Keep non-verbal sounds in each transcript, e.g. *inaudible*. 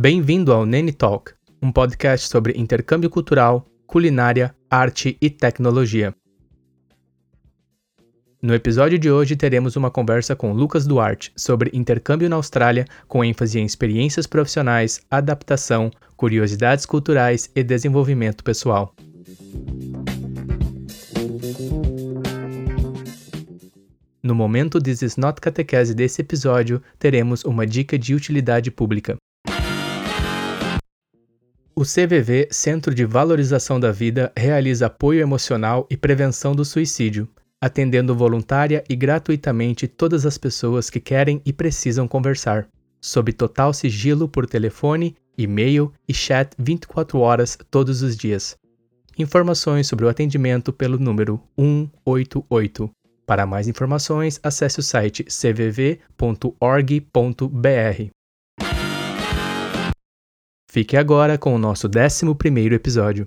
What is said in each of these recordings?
Bem-vindo ao Nene Talk, um podcast sobre intercâmbio cultural, culinária, arte e tecnologia. No episódio de hoje teremos uma conversa com Lucas Duarte sobre intercâmbio na Austrália, com ênfase em experiências profissionais, adaptação, curiosidades culturais e desenvolvimento pessoal. No momento This is not catequese desse episódio, teremos uma dica de utilidade pública. O CVV, Centro de Valorização da Vida, realiza apoio emocional e prevenção do suicídio, atendendo voluntária e gratuitamente todas as pessoas que querem e precisam conversar, sob total sigilo por telefone, e-mail e chat 24 horas todos os dias. Informações sobre o atendimento pelo número 188. Para mais informações, acesse o site cvv.org.br. Fique agora com o nosso 11 episódio.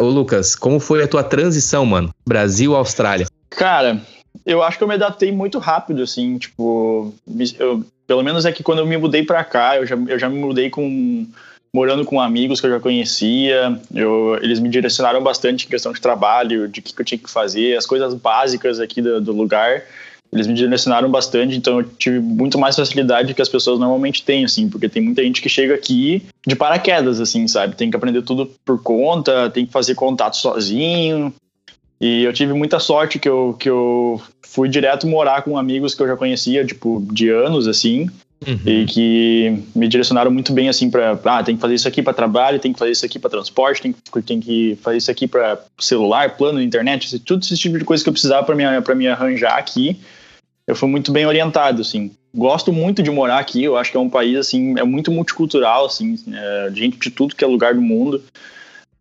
Ô Lucas, como foi a tua transição, mano? Brasil-Austrália. Cara, eu acho que eu me adaptei muito rápido, assim, tipo, eu, pelo menos é que quando eu me mudei para cá, eu já, eu já me mudei com morando com amigos que eu já conhecia, eu, eles me direcionaram bastante em questão de trabalho, de o que, que, eu tinha que fazer, as coisas básicas aqui do, do lugar. Eles me direcionaram bastante, então eu tive muito mais facilidade que as pessoas normalmente têm, assim, porque tem muita gente que chega aqui de paraquedas, assim, sabe? Tem que aprender tudo por conta, tem que fazer contato sozinho. E eu tive muita sorte que eu, que eu fui direto morar com amigos que eu já conhecia, tipo, de anos, assim. Uhum. E que me direcionaram muito bem assim para ah, tem que fazer isso aqui para trabalho, tem que fazer isso aqui para transporte, tem que, tem que fazer isso aqui para celular, plano, internet, tudo esse tipo de coisa que eu precisava para me, pra me arranjar aqui eu fui muito bem orientado, assim. Gosto muito de morar aqui, eu acho que é um país, assim, é muito multicultural, assim, é, gente de tudo que é lugar do mundo.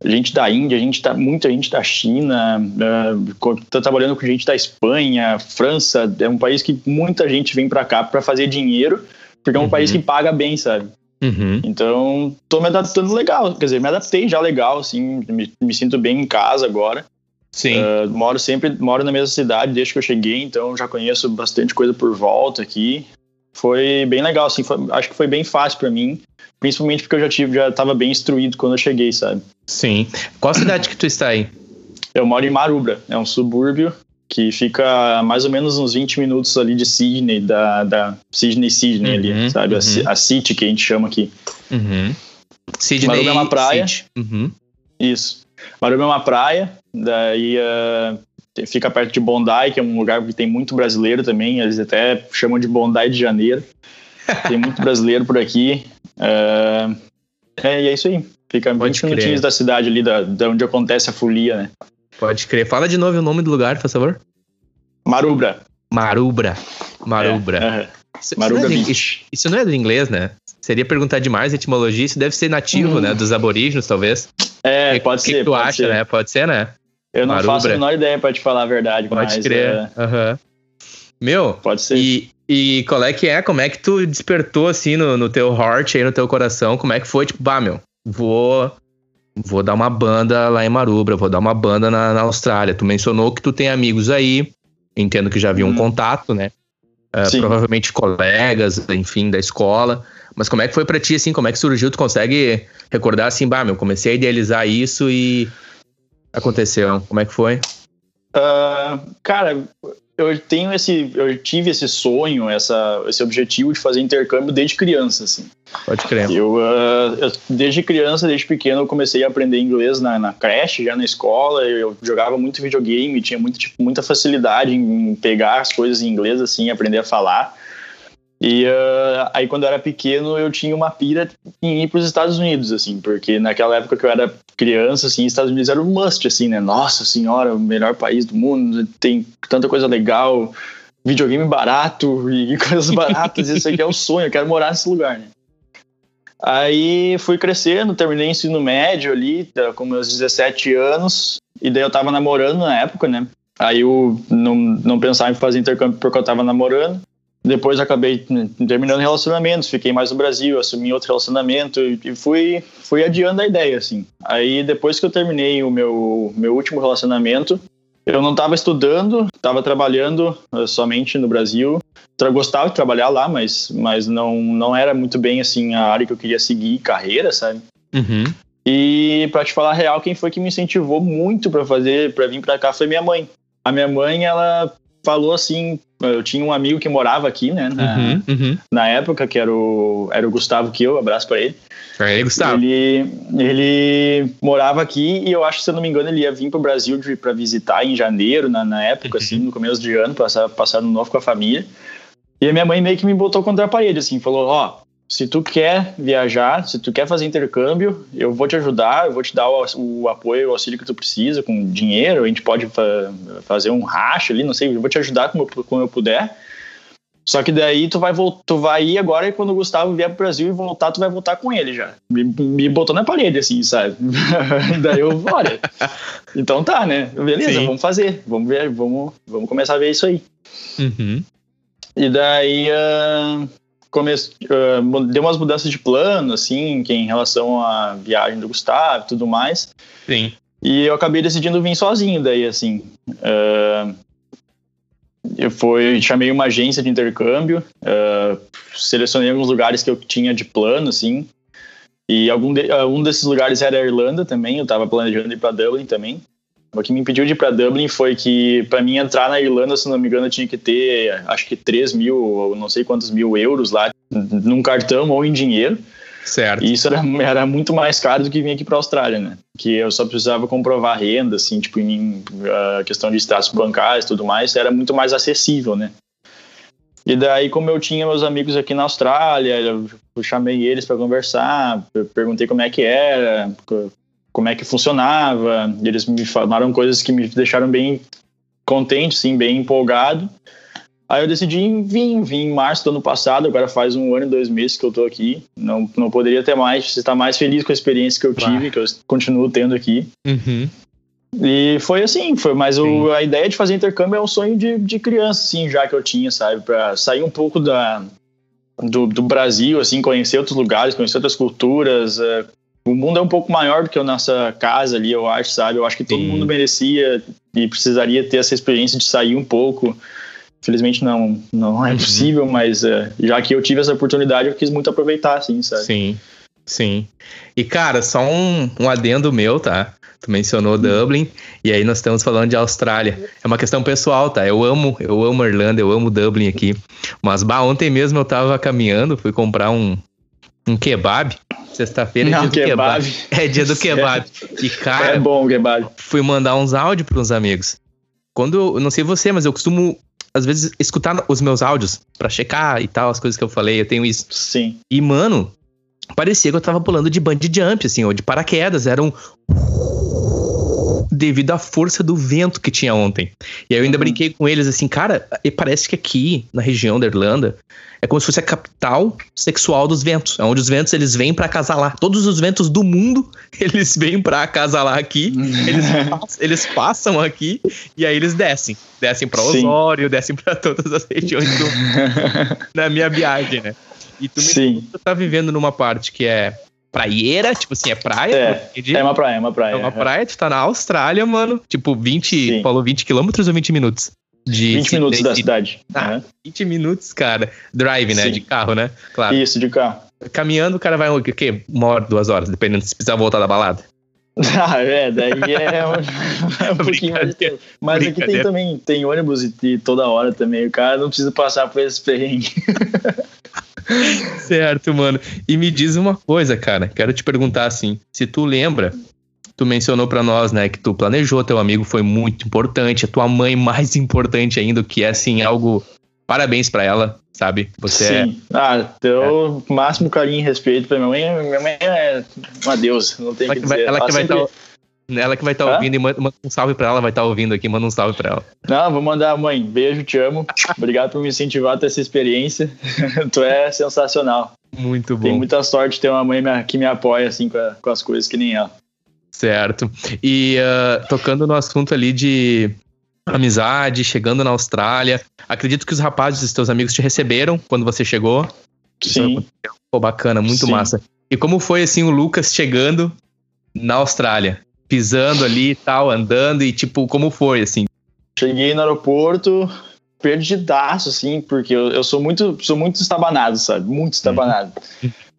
Gente da Índia, gente tá, muita gente da China, é, tá trabalhando com gente da Espanha, França, é um país que muita gente vem para cá para fazer dinheiro, porque é um uhum. país que paga bem, sabe? Uhum. Então, tô me adaptando legal, quer dizer, me adaptei já legal, assim, me, me sinto bem em casa agora. Sim. Uh, moro sempre, moro na mesma cidade desde que eu cheguei, então já conheço bastante coisa por volta aqui. Foi bem legal, assim, foi, acho que foi bem fácil para mim, principalmente porque eu já tive, já estava bem instruído quando eu cheguei, sabe? Sim. Qual cidade que tu está aí? Eu moro em Marubra, é um subúrbio que fica mais ou menos uns 20 minutos ali de Sydney, da, da Sydney, Sydney uhum, ali, sabe? Uhum. A, a, City que a gente chama aqui. Uhum. Sydney Marubra é uma praia. Uhum. Isso. Marubra é uma praia, daí uh, fica perto de Bondi, que é um lugar que tem muito brasileiro também, eles até chamam de Bondi de Janeiro. *laughs* Tem muito brasileiro por aqui. Uh, é, e é isso aí. Fica Pode 20 crer. minutinhos da cidade ali, da, da onde acontece a folia, né? Pode crer. Fala de novo o nome do lugar, por favor. Marubra. Marubra. Marubra. É, isso, Marubra isso, não é de, isso não é do inglês, né? Seria perguntar demais a etimologia, isso deve ser nativo, hum. né? Dos aborígenes, talvez. É, pode que, ser. O que tu acha, ser. né? Pode ser, né? Eu não Marubra. faço a menor ideia pra te falar a verdade, Pode mas, crer. É... Uhum. Meu, pode ser. E, e qual é que é? Como é que tu despertou assim no, no teu heart aí, no teu coração? Como é que foi? Tipo, bah, meu, vou vou dar uma banda lá em Marubra, vou dar uma banda na, na Austrália. Tu mencionou que tu tem amigos aí, entendo que já havia hum. um contato, né? Uh, provavelmente colegas, enfim, da escola. Mas como é que foi para ti, assim, como é que surgiu? Tu consegue recordar, assim, bah, meu, comecei a idealizar isso e aconteceu. Como é que foi? Uh, cara, eu tenho esse, eu tive esse sonho, essa, esse objetivo de fazer intercâmbio desde criança, assim. Pode crer. Eu, uh, eu, desde criança, desde pequeno, eu comecei a aprender inglês na, na creche, já na escola. Eu jogava muito videogame, tinha muito, tipo, muita facilidade em pegar as coisas em inglês, assim, aprender a falar. E uh, aí, quando eu era pequeno, eu tinha uma pira em ir para os Estados Unidos, assim, porque naquela época que eu era criança, assim, Estados Unidos era um must, assim, né? Nossa senhora, o melhor país do mundo, tem tanta coisa legal, videogame barato e *laughs* coisas baratas, isso aqui é o sonho, eu quero morar nesse lugar, né? Aí fui crescendo, terminei ensino médio ali, tá, com meus 17 anos, e daí eu tava namorando na época, né? Aí eu não, não pensava em fazer intercâmbio porque eu tava namorando. Depois acabei terminando relacionamentos, fiquei mais no Brasil, assumi outro relacionamento e fui, fui adiando a ideia, assim. Aí depois que eu terminei o meu, meu último relacionamento, eu não estava estudando, estava trabalhando uh, somente no Brasil, gostava de trabalhar lá, mas, mas não, não era muito bem assim a área que eu queria seguir, carreira, sabe? Uhum. E para te falar a real, quem foi que me incentivou muito para fazer, para vir para cá foi minha mãe. A minha mãe, ela falou assim, eu tinha um amigo que morava aqui, né, na, Uhum. Uhum. na época, que era o, era o Gustavo que eu, abraço para ele. Aí, Gustavo. Ele, ele morava aqui e eu acho, se eu não me engano, ele ia vir pro Brasil de- pra visitar em janeiro, na, na época, assim, no começo de ano, passar, passar no novo com a família. E a minha mãe meio que me botou contra a parede, assim, falou, ó, se tu quer viajar, se tu quer fazer intercâmbio, eu vou te ajudar, eu vou te dar o, o apoio, o auxílio que tu precisa, com dinheiro, a gente pode fa- fazer um racha ali, não sei, eu vou te ajudar como eu, como eu puder. Só que daí tu vai, tu vai ir agora e quando o Gustavo vier pro Brasil e voltar, tu vai voltar com ele já. Me, me botou na parede, assim, sabe? *laughs* daí eu, olha, então tá, né? Beleza, Sim. vamos fazer. Vamos ver, vamos, vamos começar a ver isso aí. Uhum. E daí ah, come, ah, mu- deu umas mudanças de plano, assim, que em relação à viagem do Gustavo e tudo mais. Sim. E eu acabei decidindo vir sozinho daí, assim. Ah, eu fui, chamei uma agência de intercâmbio, ah, selecionei alguns lugares que eu tinha de plano, assim. E algum de- um desses lugares era a Irlanda também, eu tava planejando ir para Dublin também. O que me impediu de ir para Dublin foi que, para mim entrar na Irlanda, se não me engano, eu tinha que ter, acho que 3 mil, ou não sei quantos mil euros lá, num cartão ou em dinheiro. Certo. E isso era, era muito mais caro do que vir aqui para a Austrália, né? Que eu só precisava comprovar renda, assim, tipo, em a questão de status bancários e tudo mais, era muito mais acessível, né? E daí, como eu tinha meus amigos aqui na Austrália, eu chamei eles para conversar, perguntei como é que era, como é que funcionava, eles me falaram coisas que me deixaram bem contente, assim, bem empolgado. Aí eu decidi vir, vim em março do ano passado, agora faz um ano e dois meses que eu tô aqui. Não, não poderia ter mais, estar mais feliz com a experiência que eu tive, que eu continuo tendo aqui. Uhum. E foi assim, foi, mas Sim. o, a ideia de fazer intercâmbio é um sonho de, de criança, assim, já que eu tinha, sabe? Pra sair um pouco da, do, do Brasil, assim, conhecer outros lugares, conhecer outras culturas. é, o mundo é um pouco maior do que a nossa casa ali, eu acho, sabe? Eu acho que todo Sim. mundo merecia e precisaria ter essa experiência de sair um pouco. Felizmente não, não é Uhum. possível, mas é, já que eu tive essa oportunidade, eu quis muito aproveitar, assim, sabe? Sim, sim. E, cara, só um, um adendo meu, tá? Tu mencionou Dublin, e aí nós estamos falando de Austrália. É uma questão pessoal, tá? Eu amo, eu amo a Irlanda, eu amo Dublin aqui. Mas, bah, ontem mesmo eu tava caminhando, fui comprar um, um kebab. Sexta-feira é dia do kebab. kebab. É dia do kebab. *laughs* E, cara, É bom o kebab. fui mandar uns áudios para uns amigos. Quando, eu não sei você, mas eu costumo, às vezes, escutar os meus áudios pra checar e tal, as coisas que eu falei, eu tenho isso. Sim. E, mano, parecia que eu tava pulando de bungee jump, assim, ou de paraquedas. Era um. Devido à força do vento que tinha ontem. E aí eu ainda Uhum. brinquei com eles assim, cara, parece que aqui, na região da Irlanda, é como se fosse a capital sexual dos ventos. É onde os ventos eles vêm pra acasalar. Todos os ventos do mundo, *laughs* eles vêm pra acasalar aqui. Eles, pass- eles passam aqui e aí eles descem. Descem pra Sim. Osório, descem pra todas as regiões do, *laughs* na minha viagem, né? E tu me Sim. tu tá vivendo numa parte que é praieira, tipo assim, é praia, É, entendi? É uma praia, é uma praia. É uma praia, tu tá na Austrália, mano. Tipo, 20, Sim. falou 20 quilômetros ou 20 minutos? De 20 minutos Sydney, da cidade. Ah. Aham. 20 minutos, cara. Drive, né? Sim. De carro, né? Claro. Isso, de carro. Caminhando, o cara vai o quê? Uma hora, duas horas, dependendo se precisar voltar da balada. *laughs* Ah, é, daí é um, *laughs* é um pouquinho mais de. Mas aqui tem também, tem ônibus e, e toda hora também. O cara não precisa passar por esse perrengue. *laughs* Certo, mano. E me diz uma coisa, cara. Quero te perguntar assim: se tu lembra, tu mencionou pra nós, né, que tu planejou, teu amigo foi muito importante, a tua mãe mais importante ainda, que é assim, algo. Parabéns pra ela, sabe? Você é. Sim. Ah, deu o máximo carinho e respeito pra minha mãe. Minha mãe é uma deusa, não tem Ela que que vai, dizer. ela que vai sempre- tá, ela que vai estar Hã? ouvindo e manda, manda um salve pra ela, vai estar ouvindo aqui, manda um salve pra ela. Não, vou mandar, mãe. Beijo, te amo. Obrigado por me incentivar a ter essa experiência. *laughs* tu é sensacional. Muito bom. Tem muita sorte de ter uma mãe que me apoia assim com, a- com as coisas que nem ela. Certo. E ah, tocando no assunto ali de amizade, chegando na Austrália, acredito que os rapazes, os teus amigos, te receberam quando você chegou. Sim. Pô, bacana, muito Sim. massa. E como foi, assim, o Lucas chegando na Austrália? Pisando ali e tal, andando, e tipo, como foi, assim? Cheguei no aeroporto, perdidaço, assim, porque eu, eu sou muito sou muito estabanado, sabe? Muito estabanado.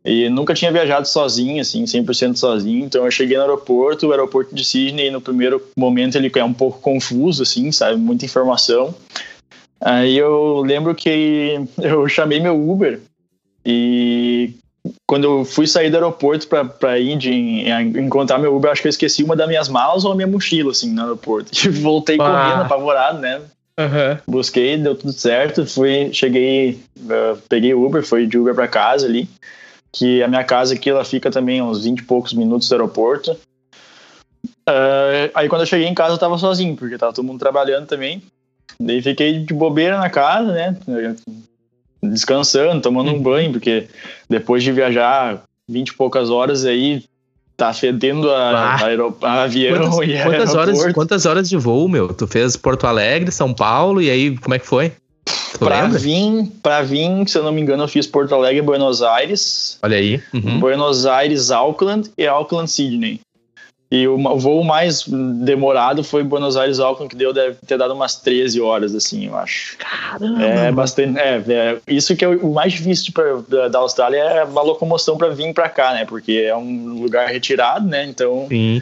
E nunca tinha viajado sozinho, assim, 100% sozinho. Então eu cheguei no aeroporto, o aeroporto de Sydney, no primeiro momento ele é um pouco confuso, assim, sabe? Muita informação. Aí eu lembro que *laughs* eu chamei meu Uber e quando eu fui sair do aeroporto para ir de, encontrar meu Uber, acho que eu esqueci uma das minhas malas ou a minha mochila, assim, no aeroporto. *laughs* E voltei ah. correndo, apavorado, né? Uhum. Busquei, deu tudo certo. Fui, cheguei, uh, peguei Uber, fui de Uber para casa ali que a minha casa aqui ela fica também uns 20 e poucos minutos do aeroporto. Uh, aí quando eu cheguei em casa eu tava sozinho, porque tava todo mundo trabalhando também. Daí fiquei de bobeira na casa, né? Descansando, tomando um uhum. banho, porque depois de viajar 20 e poucas horas aí, tá fedendo a, a, a avião quantas, e quantas horas, quantas horas de voo, meu? Tu fez Porto Alegre, São Paulo, e aí como é que foi? Pra vir, pra vir, se eu não me engano, eu fiz Porto Alegre e Buenos Aires. Olha aí. Uhum. Buenos Aires, Auckland e Auckland, Sydney. E o voo mais demorado foi Buenos Aires, Auckland, que deu, deve ter dado umas 13 horas, assim, eu acho. Caramba! É bastante. É, é isso que é o mais difícil pra, da, da Austrália é a locomoção para vir para cá, né? Porque é um lugar retirado, né? Então. Sim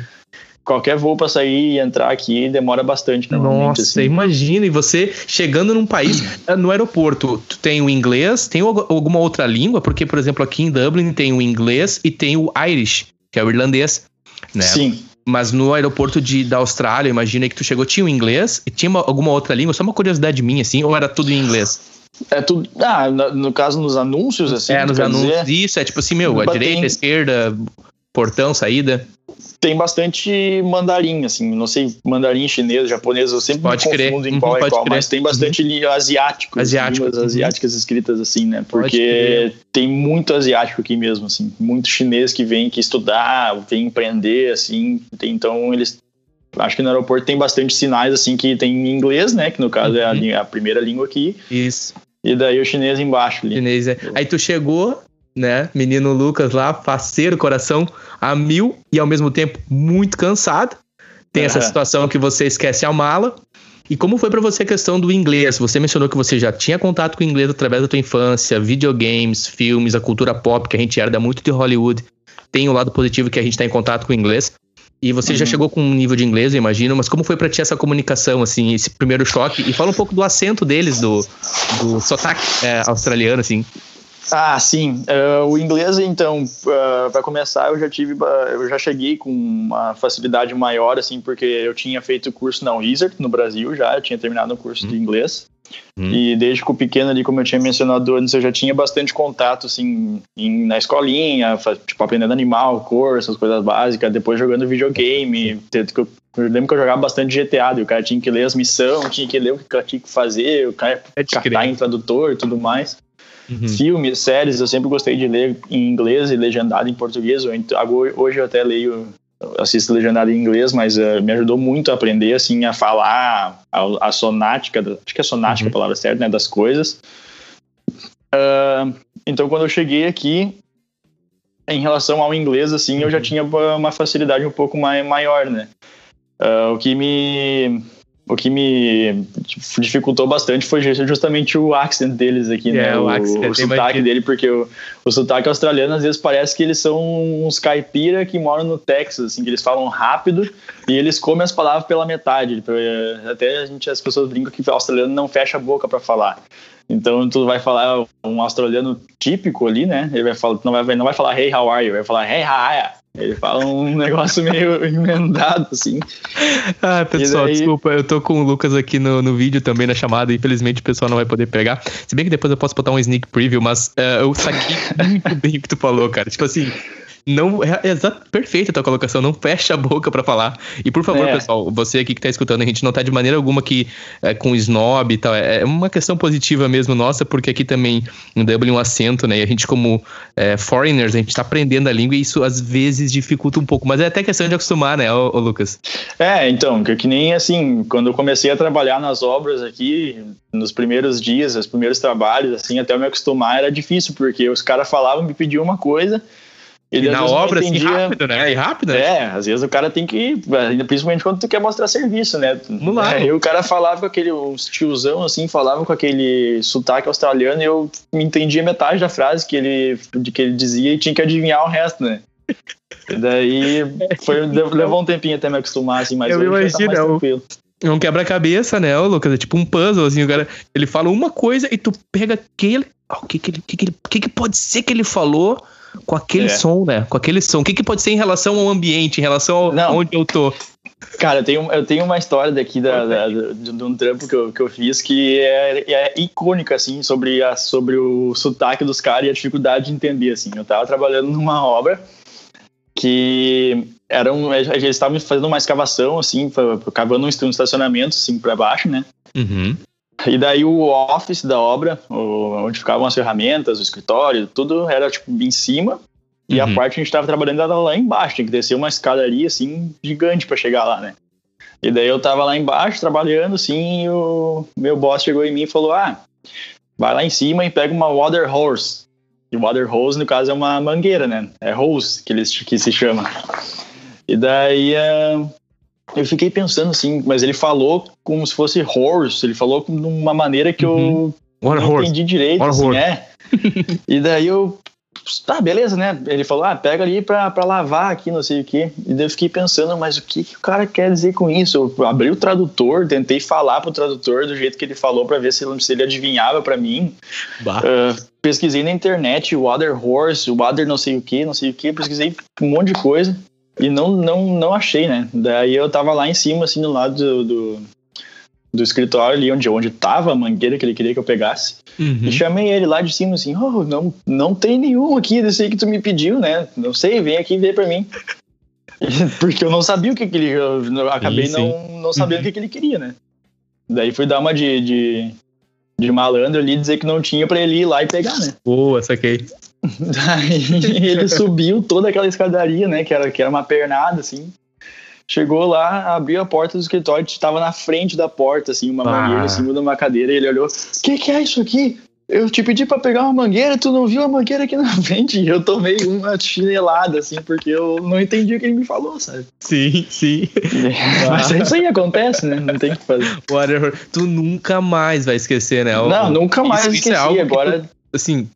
qualquer voo para sair e entrar aqui demora bastante. Nossa, assim. imagina, e você chegando num país, eh, no aeroporto, tu tem o inglês, tem alguma outra língua? Porque, por exemplo, aqui em Dublin tem o inglês e tem o Irish, que é o irlandês, né? Sim. Mas no aeroporto de, da Austrália, imagina que tu chegou, tinha o inglês e tinha uma, alguma outra língua, só uma curiosidade minha, assim, ou era tudo em inglês? É tudo. Ah, no, caso, nos anúncios, assim. É, nos anúncios. Dizer, isso, é tipo assim, meu, a direita, a esquerda, portão, saída tem bastante mandarim, assim, não sei, mandarim chinês, japonês, eu sempre pode me confundo crer. em qual uhum, é qual, crer. mas tem bastante uhum. asiático, asiático. Línguas uhum. asiáticas escritas assim, né? Porque tem muito asiático aqui mesmo, assim, muito chinês que vem aqui estudar, vem empreender, assim, tem, então eles acho que no aeroporto tem bastante sinais assim que tem em inglês, né? Que no caso uhum. é a, uhum. a, primeira língua aqui. Isso. E daí o chinês embaixo ali. Chinês, é. Aí tu chegou, né? Menino Lucas lá, faceiro, coração a mil e ao mesmo tempo muito cansado. Tem essa situação que você esquece a mala. E como foi para você a questão do inglês? Você mencionou que você já tinha contato com o inglês através da tua infância, videogames, filmes, a cultura pop, que a gente herda muito de Hollywood. Tem o lado positivo que a gente está em contato com o inglês. E você uhum. já chegou com um nível de inglês, eu imagino, mas como foi para ti essa comunicação, assim, esse primeiro choque? E fala um pouco do acento deles, do, do sotaque é, australiano, assim. Ah, sim. Uh, o inglês, então, uh, eh, para começar, eu já tive, eu já cheguei com uma facilidade maior, assim, porque eu tinha feito curso na Wizard no Brasil já, eu tinha terminado o curso hum. de inglês. Hum. E desde que o pequeno ali, como eu tinha mencionado antes, eu já tinha bastante contato, assim, em, na escolinha, tipo, aprendendo animal, cor, essas coisas básicas, depois jogando videogame. Eu, eu lembro que eu jogava bastante GTA, e o cara tinha que ler as missões, tinha que ler o que tinha que fazer, o cara é catar em tradutor e tudo mais. Uhum. Filmes, séries, eu sempre gostei de ler em inglês e legendado em português. Hoje eu até leio, assisto legendado em inglês, mas uh, me ajudou muito a aprender, assim, a falar a, a sonática, acho que é sonática uhum. a palavra certa, né, das coisas. Uh, então, quando eu cheguei aqui, em relação ao inglês, assim, eu já uhum. tinha uma facilidade um pouco mais, maior, né? Uh, o que me o que me dificultou bastante foi justamente o accent deles aqui, né? É, o, o, o sotaque dele, porque o, o sotaque australiano às vezes parece que eles são uns caipira que moram no Texas, assim, que eles falam rápido e eles comem as palavras pela metade. Até a gente, as pessoas brincam que o australiano não fecha a boca para falar. Então tu vai falar um australiano típico ali, né? Ele vai falar, não vai, não vai falar hey, how are you? Vai falar hey, how are you? Ele fala um *laughs* negócio meio emendado, assim. Ah, pessoal, daí... desculpa, eu tô com o Lucas aqui no, no vídeo também na chamada, infelizmente o pessoal não vai poder pegar. Se bem que depois eu posso botar um sneak preview, mas uh, eu saquei *laughs* muito bem o que tu falou, cara. Tipo assim, não é, é perfeita a tua colocação, não fecha a boca para falar. E por favor, é. pessoal, você aqui que tá escutando, a gente não tá de maneira alguma que é, com snob e tal, é, é uma questão positiva mesmo nossa, porque aqui também em Dublin um acento, né? E a gente como é, foreigners, a gente tá aprendendo a língua e isso às vezes dificulta um pouco, mas é até questão de acostumar, né, ô, ô Lucas? É, então, que, que nem assim, quando eu comecei a trabalhar nas obras aqui, nos primeiros dias, os primeiros trabalhos, assim, até eu me acostumar era difícil, porque os caras falavam, me pediam uma coisa, E, na obra, assim, rápido, né? E rápido, né? É, às vezes o cara tem que. Principalmente quando tu quer mostrar serviço, né? Vamos lá. Aí o cara falava com aquele. Os tiozão, assim, falava com aquele sotaque australiano e eu me entendia metade da frase que ele, de que ele dizia e tinha que adivinhar o resto, né? *laughs* Daí foi, *laughs* levou um tempinho até me acostumar, assim, mas eu imagino, tá tranquilo. É um quebra-cabeça, né, Lucas? É tipo um puzzle, assim, o cara. Ele fala uma coisa e tu pega aquele. O que que, que, que, que, que pode ser que ele falou? Com aquele é. som, né? Com aquele som. O que, que pode ser em relação ao ambiente, em relação ao Não. onde eu tô? Cara, eu tenho, eu tenho uma história daqui da, da, de, de, um trampo que eu, que eu fiz que é, é icônica, assim, sobre, a, sobre o sotaque dos caras e a dificuldade de entender, assim. Eu tava trabalhando numa obra que era um, eles estavam fazendo uma escavação, assim, cavando um estacionamento, assim, para baixo, né? Uhum. E daí o office da obra, onde ficavam as ferramentas, o escritório, tudo era tipo em cima. E uhum. a parte que a gente tava trabalhando era lá embaixo, tinha que descer uma escadaria assim gigante para chegar lá, né? E daí eu tava lá embaixo trabalhando assim, e o meu boss chegou em mim e falou: "Ah, vai lá em cima e pega uma water hose". E water hose no caso é uma mangueira, né? É hose que eles que se chama. E daí uh, eu fiquei pensando assim, mas ele falou como se fosse horse, ele falou de uma maneira que uhum. eu não horse. entendi direito, One assim, horse. é. *laughs* e daí eu, tá, beleza, né? Ele falou, ah, pega ali pra, pra lavar aqui, não sei o quê. E daí eu fiquei pensando, mas o que, que o cara quer dizer com isso? Eu abri o tradutor, tentei falar pro tradutor do jeito que ele falou para ver se ele, se ele adivinhava para mim. Uh, pesquisei na internet, water horse, water não sei o que, não sei o que, pesquisei um monte de coisa. E não, não, não achei, né? Daí eu tava lá em cima, assim, do lado do, do, do escritório ali, onde, onde tava a mangueira que ele queria que eu pegasse. Uhum. E chamei ele lá de cima, assim, oh, não, não tem nenhum aqui desse aí que tu me pediu, né? Não sei, vem aqui ver pra mim. *laughs* Porque eu não sabia o que, que ele... Eu acabei sim, sim. não, não sabendo uhum. o que, que ele queria, né? Daí fui dar uma de, de, de malandro ali, dizer que não tinha pra ele ir lá e pegar, né? Boa, saquei. Daí *laughs* ele subiu toda aquela escadaria, né? Que era, que era uma pernada, assim. Chegou lá, abriu a porta do escritório, estava na frente da porta, assim, uma ah. mangueira em cima de uma cadeira. E ele olhou: O que, que é isso aqui? Eu te pedi para pegar uma mangueira, tu não viu a mangueira aqui na *laughs* frente? E eu tomei uma chinelada, assim, porque eu não entendi o que ele me falou, sabe? Sim, sim. *laughs* Mas isso aí acontece, né? Não tem o que fazer. Whatever. Tu nunca mais vai esquecer, né? Não, nunca mais isso, esqueci. Isso é algo Agora. Tu, assim,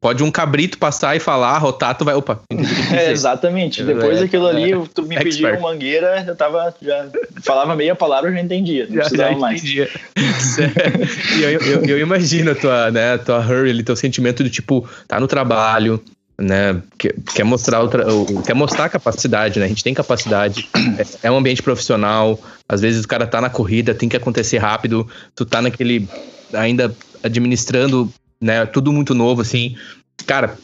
Pode um cabrito passar e falar, rotar, tu vai. Opa. *laughs* É, exatamente. Depois é, daquilo ali, é, tu me expert. pediu uma mangueira, eu tava. Já falava meia palavra, eu já entendia. Não já, precisava já mais. Entendia. *laughs* e eu, eu, eu, imagino a tua, né, a tua hurry, teu sentimento de tipo, tá no trabalho, né? Quer, quer mostrar outra, quer mostrar a capacidade, né? A gente tem capacidade, é, é um ambiente profissional. Às vezes o cara tá na corrida, tem que acontecer rápido. Tu tá naquele ainda administrando né? Tudo muito novo, assim. Cara,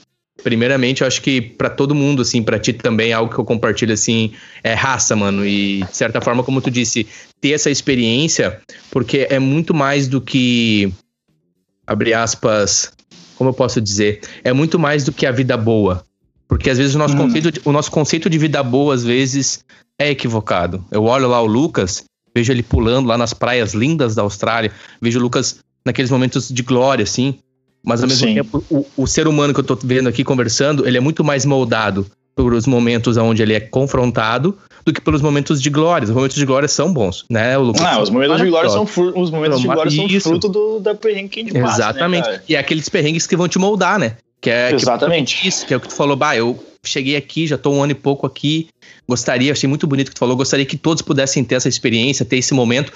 primeiramente, eu acho que para todo mundo, assim, para ti também, algo que eu compartilho, assim, é raça, mano. E, de certa forma, como tu disse, ter essa experiência, porque é muito mais do que. Abre aspas. Como eu posso dizer? É muito mais do que a vida boa. Porque às vezes o nosso, hum. conceito, de, o nosso conceito de vida boa, às vezes, é equivocado. Eu olho lá o Lucas, vejo ele pulando lá nas praias lindas da Austrália, vejo o Lucas naqueles momentos de glória, assim. Mas ao mesmo Sim. tempo, o, o, ser humano que eu tô vendo aqui conversando, ele é muito mais moldado pelos momentos onde ele é confrontado do que pelos momentos de glória. Os momentos de glória são bons, né, Lucas? Ah, os momentos de glória são os momentos de glória são fruto do, da perrengue que a gente passa, né, Exatamente. Né, e é aqueles perrengues que vão te moldar, né? Que é, Exatamente. Que, isso, que é o que tu falou, bah, eu cheguei aqui, já tô um ano e pouco aqui, gostaria, achei muito bonito que tu falou, gostaria que todos pudessem ter essa experiência, ter esse momento,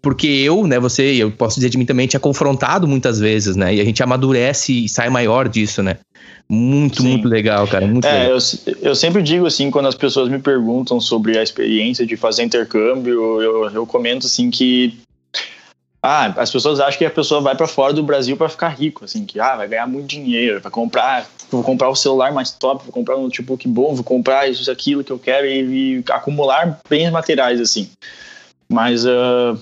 porque eu, né, você, eu posso dizer de mim também, tinha confrontado muitas vezes, né? E a gente amadurece e sai maior disso, né? Muito, Sim. muito legal, cara. Muito é, legal. Eu, eu sempre digo assim, quando as pessoas me perguntam sobre a experiência de fazer intercâmbio, eu, eu comento assim que ah, as pessoas acham que a pessoa vai para fora do Brasil para ficar rico, assim, que ah, vai ganhar muito dinheiro, vai comprar, vou comprar o celular mais top, vou comprar um notebook bom, vou comprar isso, aquilo que eu quero e, e acumular bens materiais, assim. Mas uh,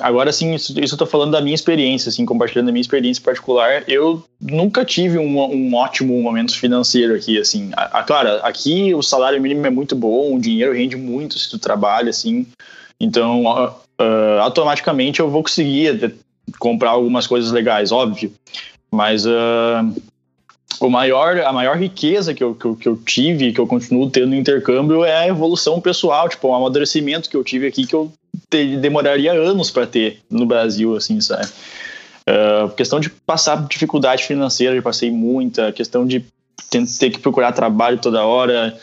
Agora, sim, isso, isso eu tô falando da minha experiência, assim, compartilhando a minha experiência particular. Eu nunca tive um, um ótimo momento financeiro aqui, assim. A, a, claro, aqui o salário mínimo é muito bom, o dinheiro rende muito se tu trabalha, assim. Então, uh, automaticamente eu vou conseguir comprar algumas coisas legais, óbvio. Mas uh, o maior, a maior riqueza que eu, que, eu, que eu tive, que eu continuo tendo no intercâmbio, é a evolução pessoal, tipo, o amadurecimento que eu tive aqui que eu te, demoraria anos para ter no Brasil, assim, sabe? Uh, questão de passar dificuldade financeira, eu passei muita, questão de ter, ter que procurar trabalho toda hora,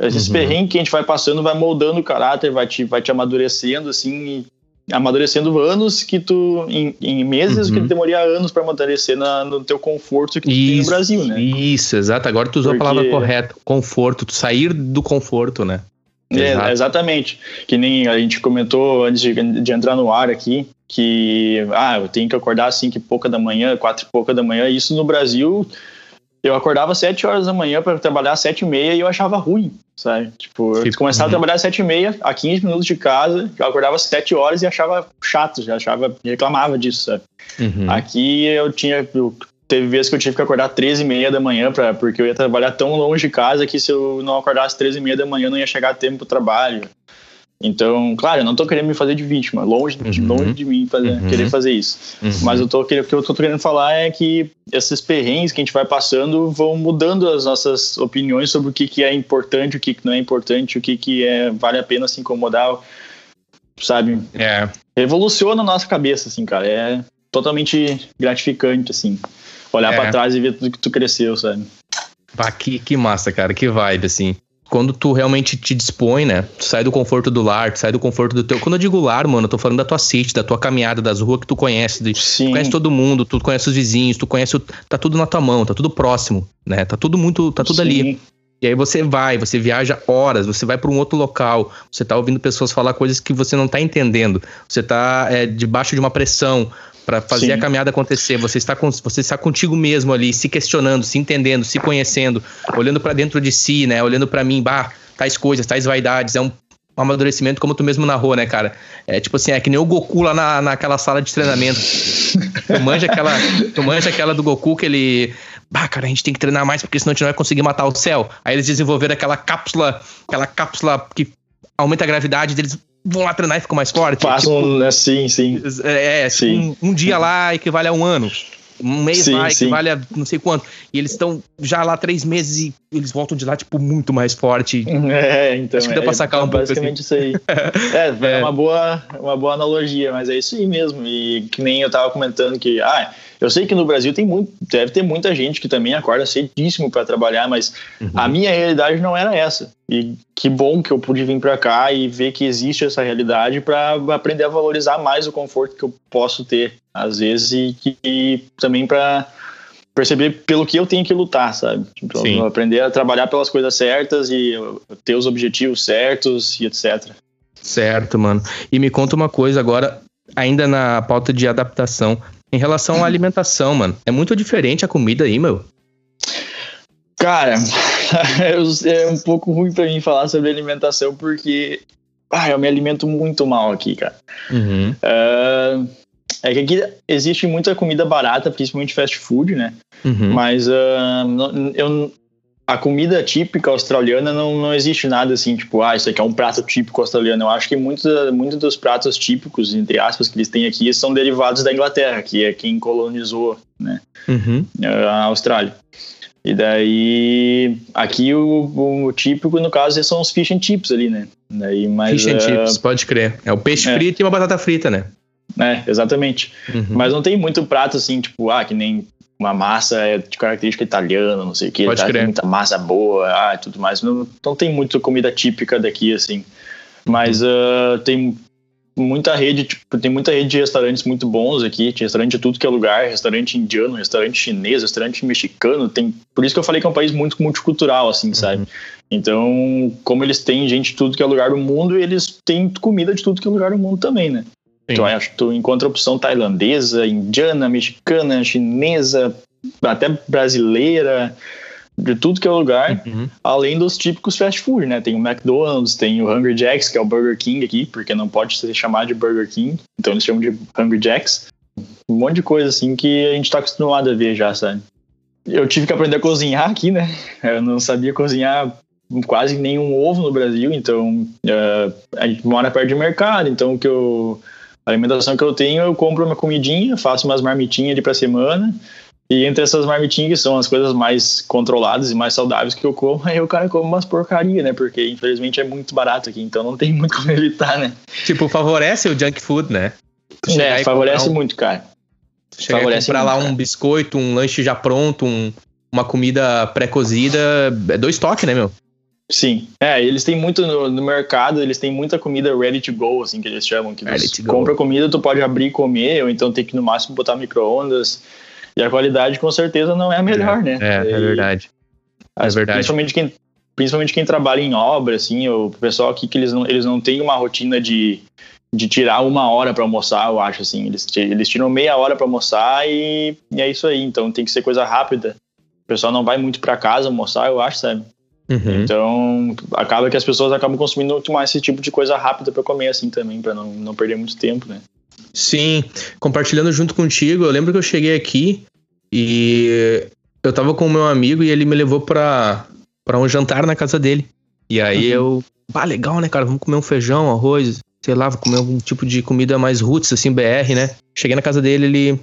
esses uhum. perrengues que a gente vai passando vai moldando o caráter, vai te, vai te amadurecendo, assim, amadurecendo anos que tu em, em meses uhum. que tu demoraria anos para amadurecer na, no teu conforto que tu isso, tem no Brasil, né? Isso, exato. Agora tu usou Porque... a palavra correta, conforto, tu sair do conforto, né? É, exatamente. Que nem a gente comentou antes de, de, entrar no ar aqui, que ah, eu tenho que acordar às 5 e pouca da manhã, 4 e pouca da manhã. Isso no Brasil, eu acordava às 7 horas da manhã para trabalhar às 7 e meia e eu achava ruim sabe? Tipo, eu começava uhum. a trabalhar às sete e meia, a 15 minutos de casa, já acordava às sete horas e achava chato, já achava, reclamava disso, sabe? Uhum. Aqui eu tinha, eu, teve vezes que eu tive que acordar às 13 e meia da manhã, pra, porque eu ia trabalhar tão longe de casa que se eu não acordasse às 13 e meia da manhã não ia chegar a tempo pro trabalho. Então, claro, eu não tô querendo me fazer de vítima, longe, uhum. longe de mim fazer, uhum. querer fazer isso. Uhum. Mas eu tô, o que eu tô querendo falar é que esses perrengues que a gente vai passando vão mudando as nossas opiniões sobre o que, que é importante, o que, que não é importante, o que, que é, vale a pena se incomodar, sabe? É. Revoluciona a nossa cabeça, assim, cara. É totalmente gratificante, assim. Olhar é. para trás e ver tudo que tu cresceu, sabe? Bah, que, que massa, cara. Que vibe, assim quando tu realmente te dispõe, né? Tu sai do conforto do lar, tu sai do conforto do teu. Quando eu digo lar, mano, eu tô falando da tua city, da tua caminhada, das ruas que tu conhece. De... Tu conhece todo mundo, tu conhece os vizinhos, tu conhece. O... Tá tudo na tua mão, tá tudo próximo, né? Tá tudo muito. Tá tudo Sim. ali. E aí você vai, você viaja horas, você vai para um outro local, você tá ouvindo pessoas falar coisas que você não tá entendendo, você tá é, debaixo de uma pressão, para fazer Sim. a caminhada acontecer. Você está, com, você está contigo mesmo ali, se questionando, se entendendo, se conhecendo, olhando para dentro de si, né? Olhando para mim, bah, tais coisas, tais vaidades. É um, um amadurecimento como tu mesmo narrou, né, cara? É tipo assim, é que nem o Goku lá na, naquela sala de treinamento. tu, manja aquela, tu manja aquela do Goku que ele. Bah, cara, a gente tem que treinar mais porque senão a gente não vai conseguir matar o céu. Aí eles desenvolveram aquela cápsula, aquela cápsula que aumenta a gravidade deles vão lá treinar e ficam mais fortes. Passam, tipo, né? Sim, sim. É, é sim. Um, um, dia lá equivale a um ano. Um mês sim, lá equivale a não sei quanto. E eles estão já lá três meses e eles voltam de lá, tipo, muito mais forte. *laughs* É, então. Acho que dá é, pra sacar um pouco. Basicamente assim. isso aí. *laughs* É, é, é, uma, boa, uma boa analogia, mas é isso aí mesmo. E que nem eu tava comentando que, ah, eu sei que no Brasil tem muito, deve ter muita gente que também acorda cedíssimo para trabalhar, mas uhum. a minha realidade não era essa. E que bom que eu pude vir para cá e ver que existe essa realidade para aprender a valorizar mais o conforto que eu posso ter às vezes e, que, e também para perceber pelo que eu tenho que lutar, sabe? Tipo, aprender a trabalhar pelas coisas certas e ter os objetivos certos e etc. Certo, mano. E me conta uma coisa agora, ainda na pauta de adaptação. Em relação à alimentação, mano, é muito diferente a comida aí, meu? Cara, *laughs* é um pouco ruim para mim falar sobre alimentação porque ah, eu me alimento muito mal aqui, cara. Uhum. Uh, é que aqui existe muita comida barata, principalmente fast food, né? Uhum. Mas uh, eu, a comida típica australiana não, não existe nada assim, tipo, ah, isso aqui é um prato típico australiano. Eu acho que muitos muito dos pratos típicos, entre aspas, que eles têm aqui são derivados da Inglaterra, que é quem colonizou né, uhum. a Austrália. E daí, aqui o, o, típico, no caso, são os fish and chips ali, né? Daí, mas, fish and uh, chips, pode crer. É o peixe é. frito e uma batata frita, né? É, exatamente. Uhum. Mas não tem muito prato assim, tipo, ah, que nem uma massa é de característica italiana, não sei o que, Pode tá, crer. muita massa boa, ah, tudo mais. Não, não tem muita comida típica daqui, assim. Mas uh, tem muita rede, tipo, tem muita rede de restaurantes muito bons aqui, tem restaurante de tudo que é lugar, restaurante indiano, restaurante chinês, restaurante mexicano, tem, por isso que eu falei que é um país muito multicultural, assim, uhum. sabe? Então, como eles têm gente de tudo que é lugar do mundo, eles têm comida de tudo que é lugar do mundo também, né? Sim. Tu, acho, tu encontra opção tailandesa, indiana, mexicana, chinesa, até brasileira, de tudo que é lugar, uhum. além dos típicos fast food, né? Tem o McDonald's, tem o Hungry Jacks, que é o Burger King aqui, porque não pode ser chamado de Burger King, então eles chamam de Hungry Jacks. Um monte de coisa assim que a gente tá acostumado a ver já, sabe? Eu tive que aprender a cozinhar aqui, né? *laughs* Eu não sabia cozinhar quase nenhum ovo no Brasil, então uh, a gente mora perto de mercado, então o que eu a alimentação que eu tenho, eu compro uma comidinha, faço umas marmitinhas ali pra semana E entre essas marmitinhas que são as coisas mais controladas e mais saudáveis que eu como, *laughs* aí o cara come umas porcaria, né? Porque infelizmente é muito barato aqui, então não tem *laughs* muito como evitar, né? Tipo, favorece o junk food, né? é, favorece um, muito, cara. Chegar favorece comprar muito, lá cara. um biscoito, um lanche já pronto, um, uma comida pré-cozida, é dois toques, né, meu? Sim, é, eles têm muito no, no, mercado, eles têm muita comida ready to go, assim, que eles chamam, que você compra comida, tu pode abrir e comer, ou então tem que no máximo botar micro-ondas, e a qualidade com certeza não é a melhor, é, né? É, é verdade. É verdade. Principalmente quem, principalmente quem trabalha em obra, assim, o pessoal aqui que eles não, eles não têm uma rotina de, de tirar uma hora para almoçar, eu acho, assim, eles, eles tiram meia hora para almoçar e, e é isso aí, então tem que ser coisa rápida. O pessoal não vai muito para casa almoçar, eu acho, sabe? Uhum. Então, acaba que as pessoas acabam consumindo muito mais esse tipo de coisa rápida para comer assim também, para não, não perder muito tempo, né? Sim, compartilhando junto contigo, eu lembro que eu cheguei aqui e eu tava com o meu amigo e ele me levou pra, pra um jantar na casa dele. E aí uhum. eu, ah, legal, né, cara? Vamos comer um feijão, arroz, sei lá, vou comer algum tipo de comida mais roots, assim, BR, né? Cheguei na casa dele, ele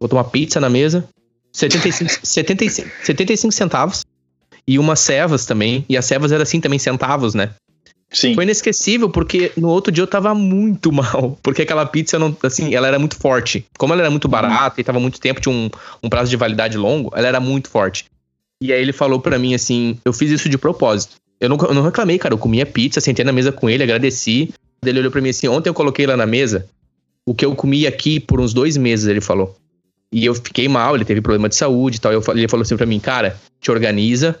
botou uma pizza na mesa, 75, 75, 75 centavos e umas cevas também. E as cevas eram assim também, centavos, né? Sim. Foi inesquecível porque no outro dia eu tava muito *laughs* mal. Porque aquela pizza, não, assim, ela era muito forte. Como ela era muito barata e tava muito tempo, tinha um, um prazo de validade longo, ela era muito forte. E aí ele falou para mim assim: eu fiz isso de propósito. Eu não, eu não reclamei, cara. Eu comi a pizza, sentei na mesa com ele, agradeci. Ele olhou pra mim assim: ontem eu coloquei lá na mesa o que eu comi aqui por uns dois meses, ele falou. E eu fiquei mal, ele teve problema de saúde e tal. Eu, ele falou assim pra mim: cara, te organiza,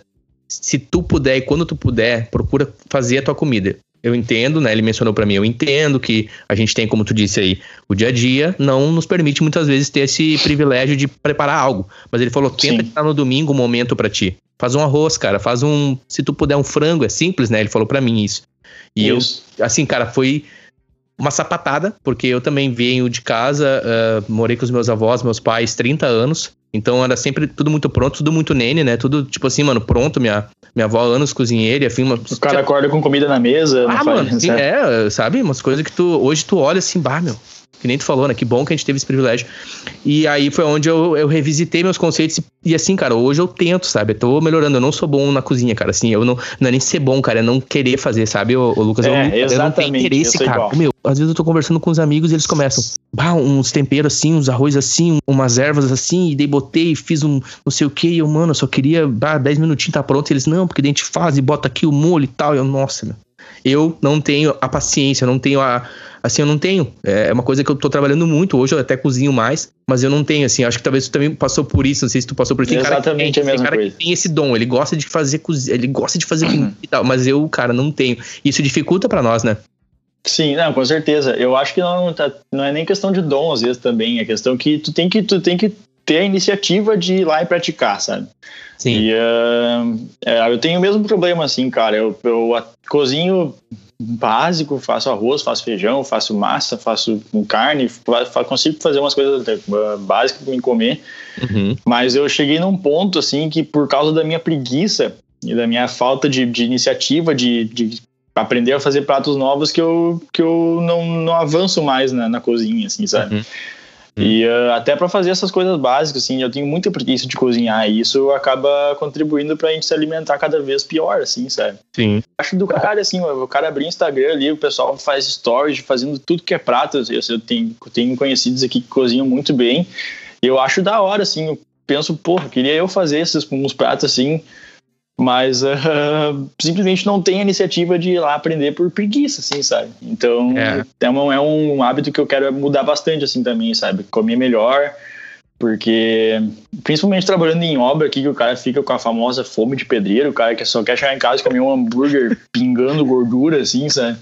se tu puder e quando tu puder, procura fazer a tua comida. Eu entendo, né? Ele mencionou para mim, eu entendo que a gente tem, como tu disse aí, o dia a dia não nos permite muitas vezes ter esse privilégio de preparar algo. Mas ele falou, tenta estar no domingo um momento para ti. Faz um arroz, cara, faz um, se tu puder um frango, é simples, né? Ele falou para mim isso. E isso. eu, assim, cara, foi uma sapatada, porque eu também venho de casa, uh, morei com os meus avós, meus pais, 30 anos. Então era sempre tudo muito pronto, tudo muito nene, né? Tudo tipo assim, mano, pronto. Minha, minha avó, anos cozinheira, afim. Uma... O cara acorda com comida na mesa. Ah, mano, faz, sim, é, sabe? Umas coisas que tu. Hoje tu olha assim, bah, meu que nem tu falou, né? Que bom que a gente teve esse privilégio. E aí foi onde eu, eu revisitei meus conceitos. E assim, cara, hoje eu tento, sabe? Eu tô melhorando. Eu não sou bom na cozinha, cara. Assim, eu não, não é nem ser bom, cara. É não querer fazer, sabe, o, Lucas? É, eu, eu não tenho interesse, cara. Igual. Meu, às vezes eu tô conversando com os amigos e eles começam, bah, uns temperos assim, uns arroz assim, umas ervas assim, e daí botei, fiz um não sei o que, e eu, mano, eu só queria, bah, 10 minutinhos tá pronto. E eles, não, porque a gente faz e bota aqui o molho e tal. E eu, nossa, meu. Eu não tenho a paciência, eu não tenho a assim, eu não tenho. É, é uma coisa que eu tô trabalhando muito. Hoje eu até cozinho mais, mas eu não tenho, assim. Acho que talvez tu também passou por isso. Não sei se tu passou por isso. Tem Exatamente cara, tem, a mesma cara coisa. que tem esse dom. Ele gosta de fazer cozinha, ele gosta de fazer comida e tal. Mas eu, cara, não tenho. Isso dificulta para nós, né? Sim, não, com certeza. Eu acho que não, tá, não é nem questão de dom, às vezes, também. É questão que tu tem que, tu tem que ter a iniciativa de ir lá e praticar, sabe? Sim. E, uh, é, eu tenho o mesmo problema, assim, cara. Eu, eu cozinho básico, faço arroz, faço feijão, faço massa, faço carne, consigo fazer umas coisas uh, básicas para me comer. Uhum. Mas eu cheguei num ponto, assim, que por causa da minha preguiça e da minha falta de, de iniciativa, de, de aprender a fazer pratos novos, que eu, que eu não, não avanço mais na, na cozinha, assim, sabe? Uhum. E uh, até para fazer essas coisas básicas, assim, eu tenho muita preguiça de cozinhar e isso acaba contribuindo pra gente se alimentar cada vez pior, assim, sabe? Sim. Acho do cara, assim, o cara abrir Instagram ali, o pessoal faz stories fazendo tudo que é prato. Eu, eu tenho, tenho conhecidos aqui que cozinham muito bem e eu acho da hora, assim, eu penso, porra, queria eu fazer esses uns pratos assim mas *laughs* uh, simplesmente não tem a iniciativa de ir lá aprender por preguiça, assim, sabe? Então é. É, um, é um hábito que eu quero mudar bastante, assim, também, sabe? Comer melhor, porque principalmente trabalhando em obra aqui, que o cara fica com a famosa fome de pedreiro, o cara que só quer chegar em casa e comer um hambúrguer *laughs* pingando gordura, assim, sabe?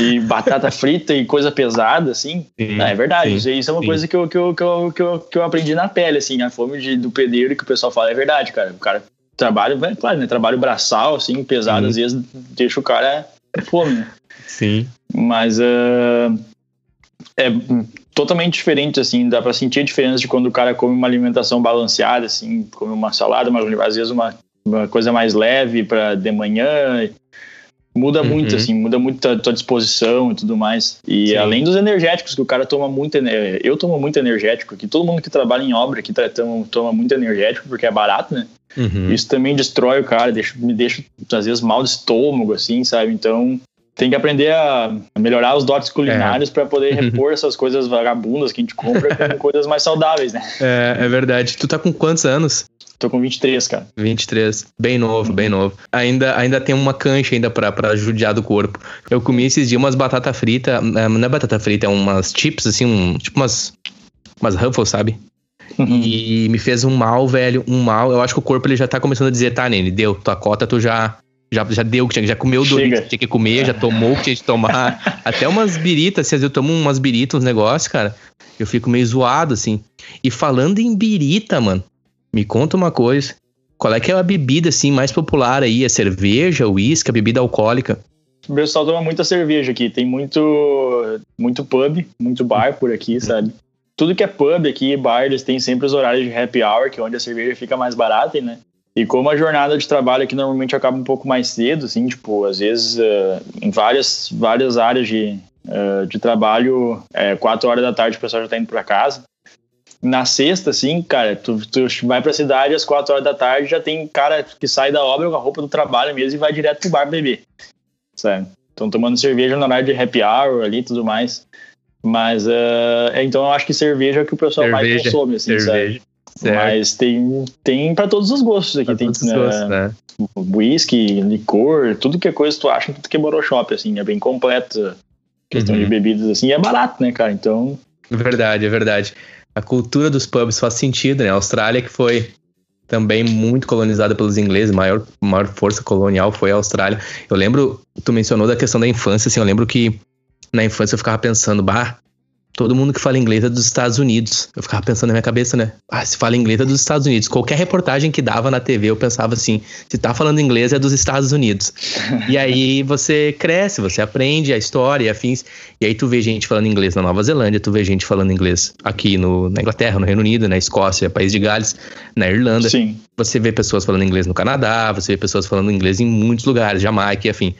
E batata *laughs* frita e coisa pesada, assim. Sim, é verdade. Sim, isso é uma sim. coisa que eu, que, eu, que, eu, que, eu, que eu aprendi na pele, assim. A fome de, do pedreiro que o pessoal fala é verdade, cara. O cara trabalho, claro, né? Trabalho braçal, assim, pesado, uhum. às vezes deixa o cara fome, né? Sim. Mas uh, é totalmente diferente, assim, dá para sentir a diferença de quando o cara come uma alimentação balanceada, assim, come uma salada, mas às vezes uma, uma coisa mais leve para de manhã. Muda uhum. muito, assim, muda muito a tua disposição e tudo mais. E Sim. além dos energéticos, que o cara toma muito, eu tomo muito energético, que todo mundo que trabalha em obra aqui toma, toma muito energético, porque é barato, né? Uhum. Isso também destrói o cara, deixa, me deixa, às vezes, mal de estômago, assim, sabe? Então, tem que aprender a melhorar os dotes culinários é. para poder uhum. *laughs* repor essas coisas vagabundas que a gente compra com *laughs* coisas mais saudáveis, né? É, é verdade. Tu tá com quantos anos? Tô com 23, cara. 23. Bem novo, bem novo. Ainda, ainda tem uma cancha ainda pra, pra judiar do corpo. Eu comi esses dias umas batata frita, é, não é batata frita, é umas chips, assim, um, tipo umas, umas Ruffles, sabe? Uhum. E me fez um mal, velho, um mal. Eu acho que o corpo ele já tá começando a dizer, tá, Nene, deu, tua cota tu já já, já deu que tinha, já comeu o Doritos que tinha que comer, já tomou o que tinha que tomar. *laughs* Até umas biritas, às vezes eu tomo umas biritas, uns negócios, cara. Eu fico meio zoado, assim. E falando em birita, mano, me conta uma coisa. Qual é que é a bebida, assim, mais popular aí? É cerveja, uísque, a bebida alcoólica? O pessoal toma muita cerveja aqui. Tem muito, muito pub, muito bar por aqui, sabe? Tudo que é pub aqui, bar, eles têm sempre os horários de happy hour, que é onde a cerveja fica mais barata, né? E como a jornada de trabalho aqui normalmente acaba um pouco mais cedo, assim, tipo, às vezes uh, em várias, várias áreas de, uh, de trabalho, é, quatro horas da tarde o pessoal já tá indo para casa. Na sexta, assim, cara, tu, tu vai pra cidade às quatro horas da tarde, já tem cara que sai da obra com a roupa do trabalho mesmo e vai direto pro bar beber, sabe? Estão tomando cerveja no horário de happy hour ali e tudo mais. Mas, uh, então eu acho que cerveja é o que o pessoal cerveja, mais consome, assim, cerveja. sabe? Certo. Mas tem, tem para todos os gostos aqui. Pra tem né, gostos, né? whisky, licor, tudo que é coisa tu acha, tudo que é boroshop, assim, é bem completo. Questão uhum. de bebidas, assim, e é barato, né, cara? Então. Verdade, é verdade. A cultura dos pubs faz sentido, né? A Austrália, que foi também muito colonizada pelos ingleses, maior, maior força colonial foi a Austrália. Eu lembro, tu mencionou da questão da infância, assim, eu lembro que na infância eu ficava pensando, bah, todo mundo que fala inglês é dos Estados Unidos. Eu ficava pensando na minha cabeça, né? Ah, se fala inglês é dos Estados Unidos. Qualquer reportagem que dava na TV, eu pensava assim: se tá falando inglês é dos Estados Unidos. *laughs* e aí você cresce, você aprende a história e afins. E aí tu vê gente falando inglês na Nova Zelândia, tu vê gente falando inglês aqui no, na Inglaterra, no Reino Unido, na Escócia, País de Gales, na Irlanda. Sim. Você vê pessoas falando inglês no Canadá, você vê pessoas falando inglês em muitos lugares, Jamaica e afim.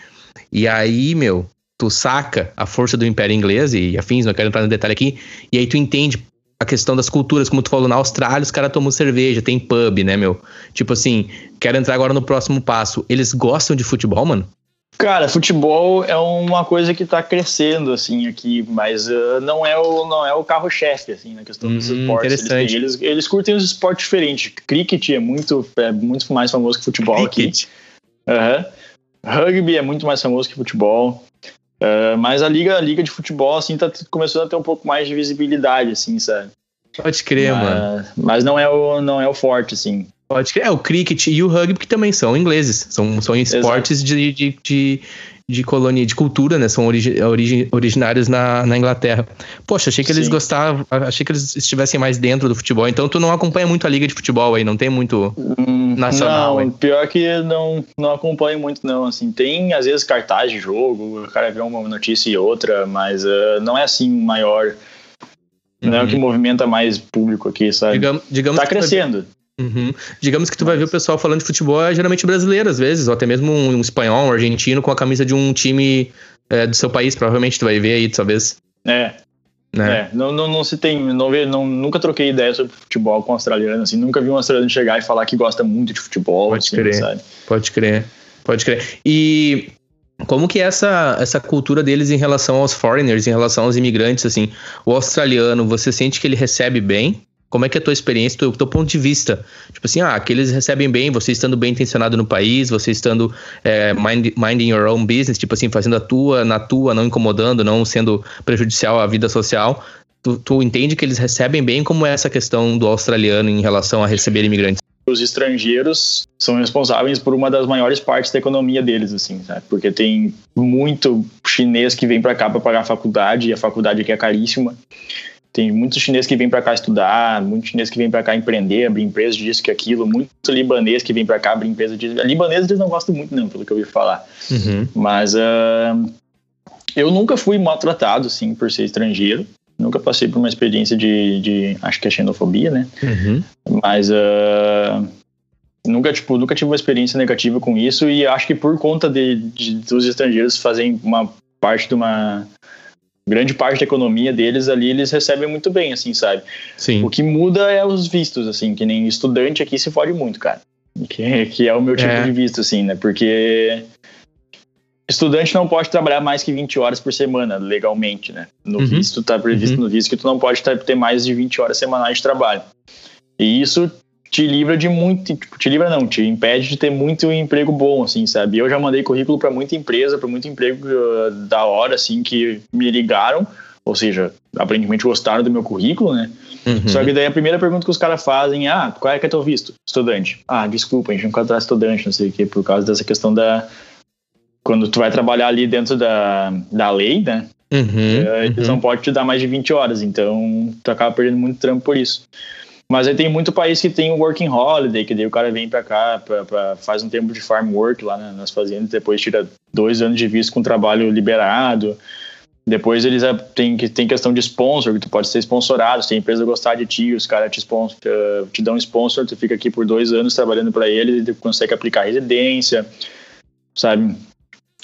E aí, meu, tu saca a força do Império Inglês e afins, não quero entrar no detalhe aqui, e aí tu entende a questão das culturas, como tu falou, na Austrália os caras tomam cerveja, tem pub, né, meu? Tipo assim, quero entrar agora no próximo passo. Eles gostam de futebol, mano? Cara, futebol é uma coisa que tá crescendo, assim, aqui, mas uh, não é o, não é o carro-chefe, assim, na questão dos hum, esportes. Interessante. Eles, eles, eles, curtem os esportes diferentes. Cricket é muito, é muito mais famoso que futebol Cricket. aqui. Uhum. Rugby é muito mais famoso que futebol. Uh, mas a liga, a liga de futebol, assim, tá começando a ter um pouco mais de visibilidade, assim, sabe? Pode crer, mas, mano. Mas não é, o, não é o forte, assim. Pode crer. É, o cricket e o rugby que também são ingleses. São, são esportes de, de, de, de colônia, de cultura, né? São origi, origi, originários na, na Inglaterra. Poxa, achei que eles Sim. gostavam, achei que eles estivessem mais dentro do futebol. Então tu não acompanha muito a liga de futebol aí, não tem muito hum, nacional. Não, aí. pior que não, não acompanho muito, não. Assim, tem às vezes cartaz de jogo, o cara vê uma notícia e outra, mas uh, não é assim maior. Não é o que uhum. movimenta mais público aqui, sabe? Digamos, digamos tá crescendo. Uhum. Digamos que tu vai ver o pessoal falando de futebol, é geralmente brasileiro às vezes, ou até mesmo um, um espanhol, um argentino com a camisa de um time é, do seu país, provavelmente tu vai ver aí, talvez. É. Né? É, não, não, não se tem, não, não, nunca troquei ideia sobre futebol com um australiano, assim, nunca vi um australiano chegar e falar que gosta muito de futebol. Pode assim, crer, sabe? pode crer, pode crer. E como que é essa, essa cultura deles em relação aos foreigners, em relação aos imigrantes, assim, o australiano, você sente que ele recebe bem? Como é que é a tua experiência, o teu ponto de vista? Tipo assim, ah, que eles recebem bem, você estando bem intencionado no país, você estando é, mind, minding your own business, tipo assim, fazendo a tua, na tua, não incomodando, não sendo prejudicial à vida social. Tu, tu entende que eles recebem bem? Como é essa questão do australiano em relação a receber imigrantes? os estrangeiros são responsáveis por uma das maiores partes da economia deles, assim, sabe? Porque tem muito chinês que vem para cá para pagar a faculdade e a faculdade aqui é caríssima. Tem muitos chineses que vêm para cá estudar, muitos chineses que vêm para cá empreender, abrir empresas disso que aquilo, muito libanês que vem para cá abrir empresa de libanês eles não gostam muito não, pelo que eu ouvi falar. Uhum. Mas uh, eu nunca fui maltratado assim por ser estrangeiro. Nunca passei por uma experiência de, de acho que é xenofobia, né? Uhum. Mas uh, Nunca, tipo, nunca tive uma experiência negativa com isso e acho que por conta de, de dos estrangeiros fazem uma parte de uma grande parte da economia deles ali eles recebem muito bem, assim, sabe? Sim. O que muda é os vistos, assim, que nem estudante aqui se fode muito, cara. Que, que é o meu tipo É. de visto, assim, né? Porque estudante não pode trabalhar mais que 20 horas por semana, legalmente, né? No Uhum. visto, tá previsto no visto que tu não pode ter ter mais de 20 horas semanais de trabalho. E isso te livra de muito, tipo, te livra não, te impede de ter muito emprego bom, assim, sabe? Eu já mandei currículo para muita empresa, para muito emprego uh, da hora, assim, que me ligaram, ou seja, aparentemente gostaram do meu currículo, né? Uhum. Só que daí a primeira pergunta que os caras fazem é, ah, qual é que é teu visto? Estudante. Ah, desculpa, a gente não contrata estudante, não sei o quê, por causa dessa questão da... Quando tu vai trabalhar ali dentro da, da lei, né? Uhum. É, Eles uhum. não podem te dar mais de 20 horas, então tu acaba perdendo muito trampo por isso. Mas aí tem muito país que tem o working holiday, que daí o cara vem pra cá, pra, pra- faz um tempo de farm work lá na- nas fazendas, depois tira dois anos de visto com trabalho liberado. Depois eles tem, que- tem questão de sponsor, que tu pode ser sponsorado, se a empresa gostar de ti, os caras te, sponsor, eh, te dão um sponsor, tu fica aqui por dois anos trabalhando pra eles, e tu consegue aplicar residência, sabe?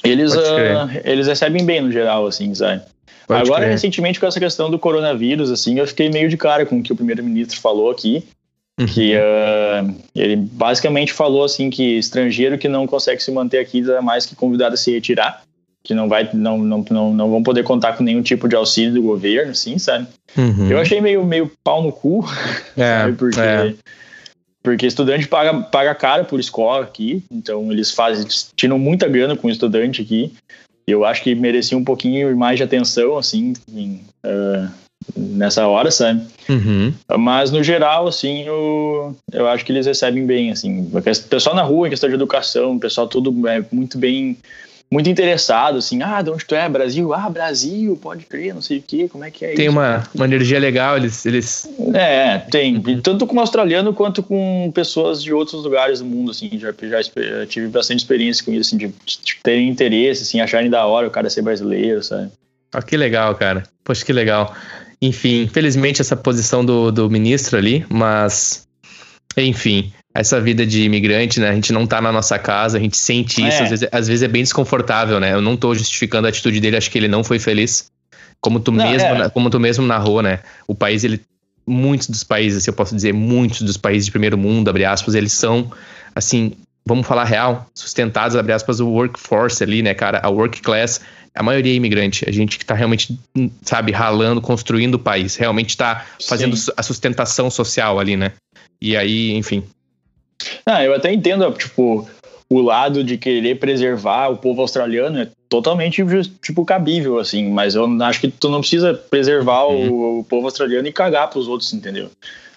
Eles, ah, eles recebem bem no geral, assim, sabe? Pode Agora, crer. recentemente, com essa questão do coronavírus, assim, eu fiquei meio de cara com o que o primeiro-ministro falou aqui, Uhum. que ah, ele basicamente falou, assim, que estrangeiro que não consegue se manter aqui é mais que convidado a se retirar, que não, vai, não, não, não, não vão poder contar com nenhum tipo de auxílio do governo, assim, sabe? Uhum. Eu achei meio, meio pau no cu, É, *laughs* sabe? Porque, é. porque estudante paga, paga caro por escola aqui, então eles fazem, eles tiram muita grana com o estudante aqui. Eu acho que merecia um pouquinho mais de atenção, assim, em, ah, nessa hora, sabe? Uhum. Mas no geral, assim, eu, eu acho que eles recebem bem, assim. O pessoal na rua, em questão de educação, o pessoal tudo é muito bem, muito interessado, assim. Ah, de onde tu é? Brasil? Ah, Brasil, pode crer, não sei o quê, como é que é Tem isso? uma, uma energia legal, eles. eles... É, tem. Tanto com australiano quanto com pessoas de outros lugares do mundo, assim. Já, já expe- tive bastante experiência com isso, assim, de, de terem interesse, assim, acharem da hora o cara ser brasileiro, sabe? Ah, que legal, cara. Poxa, que legal. Enfim, infelizmente essa posição do, do ministro ali, mas. Enfim, essa vida de imigrante, né? A gente não tá na nossa casa, a gente sente isso, É. às, vezes, às vezes é bem desconfortável, né? Eu não tô justificando a atitude dele, acho que ele não foi feliz. Como tu, Não, mesmo, é. como tu mesmo narrou, né? O país, ele. Muitos dos países, se eu posso dizer, muitos dos países de primeiro mundo, abre aspas, eles são, assim, vamos falar real, sustentados, abre aspas, o workforce ali, né, cara? A work class, a maioria é imigrante. A gente que tá realmente, sabe, ralando, construindo o país. Realmente tá fazendo Sim. a sustentação social ali, né? E aí, enfim. Ah, eu até entendo, tipo, o lado de querer preservar o povo australiano é totalmente, tipo, cabível, assim, mas eu acho que tu não precisa preservar o, o povo australiano e cagar pros outros, entendeu?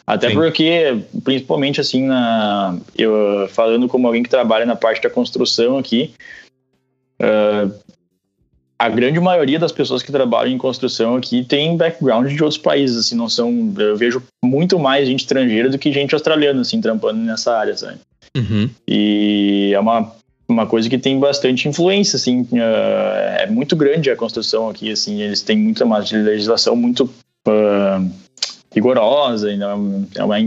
Até Sim. porque, principalmente, assim, na, eu, falando como alguém que trabalha na parte da construção aqui, ah, a grande maioria das pessoas que trabalham em construção aqui tem background de outros países, assim, não são, eu vejo muito mais gente estrangeira do que gente australiana, assim, trampando nessa área, sabe? Uhum. E é uma, uma coisa que tem bastante influência, assim, ah, é muito grande a construção aqui, assim, eles têm muita uma legislação muito ah, rigorosa, não- é uma,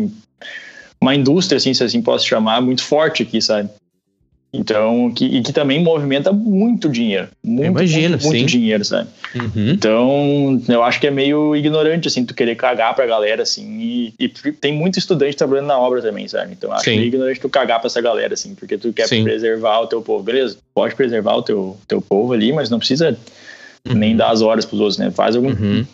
uma indústria, assim, se assim posso chamar, muito forte aqui, sabe? Então, que, e que também movimenta muito dinheiro, muito, imagino, muito, muito sim. dinheiro, sabe? Uhum. Então, eu acho que é meio ignorante, assim, tu querer cagar pra galera, assim, e, e tem muito estudante trabalhando na obra também, sabe? Então, acho Sim. meio ignorante tu cagar pra essa galera, assim, porque tu quer Sim. preservar o teu povo. Beleza, pode preservar o teu, teu povo ali, mas não precisa Uhum. nem dar as horas pros outros, né? Faz algum... Uhum.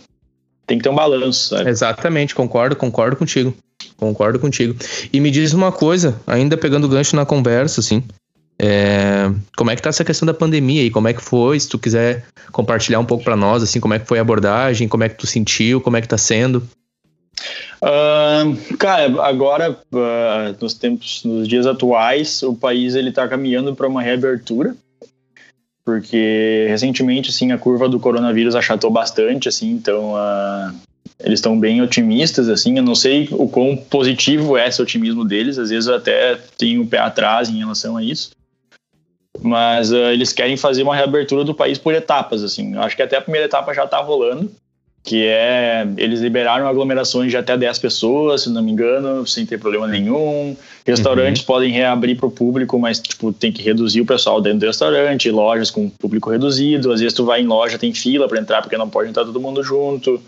Tem que ter um balanço, sabe? Exatamente, concordo, concordo contigo. Concordo contigo. E me diz uma coisa, ainda pegando o gancho na conversa, assim. É, como é que tá essa questão da pandemia aí? Como é que foi? Se tu quiser compartilhar um pouco pra nós, assim, como é que foi a abordagem, como é que tu sentiu, como é que tá sendo? Ah, cara, agora, ah, nos tempos, nos dias atuais, o país ele tá caminhando para uma reabertura, porque recentemente, assim, a curva do coronavírus achatou bastante, assim, então ah, eles estão bem otimistas, assim, eu não sei o quão positivo é esse otimismo deles, às vezes eu até tenho o pé atrás em relação a isso, mas ah, eles querem fazer uma reabertura do país por etapas, assim, eu acho que até a primeira etapa já tá rolando, que é eles liberaram aglomerações de até 10 pessoas, se não me engano, sem ter problema nenhum. Restaurantes uhum. podem reabrir para o público, mas tipo tem que reduzir o pessoal dentro do restaurante, lojas com público reduzido. Às vezes tu vai em loja tem fila para entrar porque não pode entrar todo mundo junto.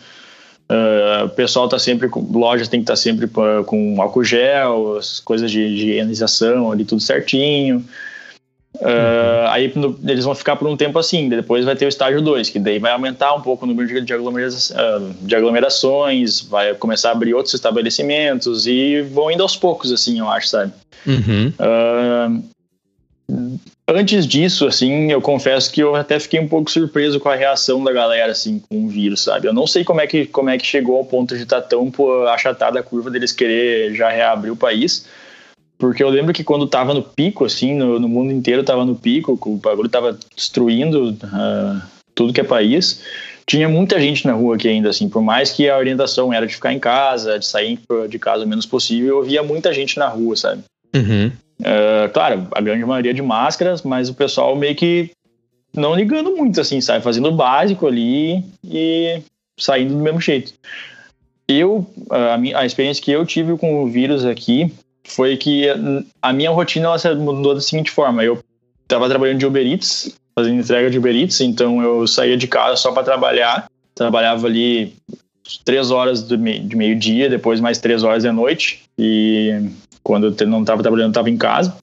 Uh, o pessoal tá sempre com lojas tem que estar tá sempre com álcool gel, as coisas de, de higienização ali tudo certinho. Uh, aí no, eles vão ficar por um tempo assim, depois vai ter o estágio 2, que daí vai aumentar um pouco o número de, de, aglomera uh, de, aglomerações, vai começar a abrir outros estabelecimentos e vão indo aos poucos, assim, eu acho, sabe? Uhum. Uh, antes disso, assim, eu confesso que eu até fiquei um pouco surpreso com a reação da galera, assim, com o vírus, sabe? Eu não sei como é que, como é que chegou ao ponto de estar tá tão achatada a curva deles querer já reabrir o país, porque eu lembro que quando tava no pico, assim, no, no mundo inteiro tava no pico, o bagulho tava destruindo uh, tudo que é país, tinha muita gente na rua aqui ainda, assim, por mais que a orientação era de ficar em casa, de sair de casa o menos possível, eu via muita gente na rua, sabe? Uhum. Uh, claro, a grande maioria de máscaras, mas o pessoal meio que não ligando muito, assim, sabe? Fazendo o básico ali e saindo do mesmo jeito. Eu, a, minha, a experiência que eu tive com o vírus aqui foi que a minha rotina ela mudou da seguinte forma: eu estava trabalhando de Uber Eats, fazendo entrega de Uber Eats, então eu saía de casa só para trabalhar, trabalhava ali três horas de meio-dia, depois mais três horas da noite, e quando eu não estava trabalhando, estava em casa.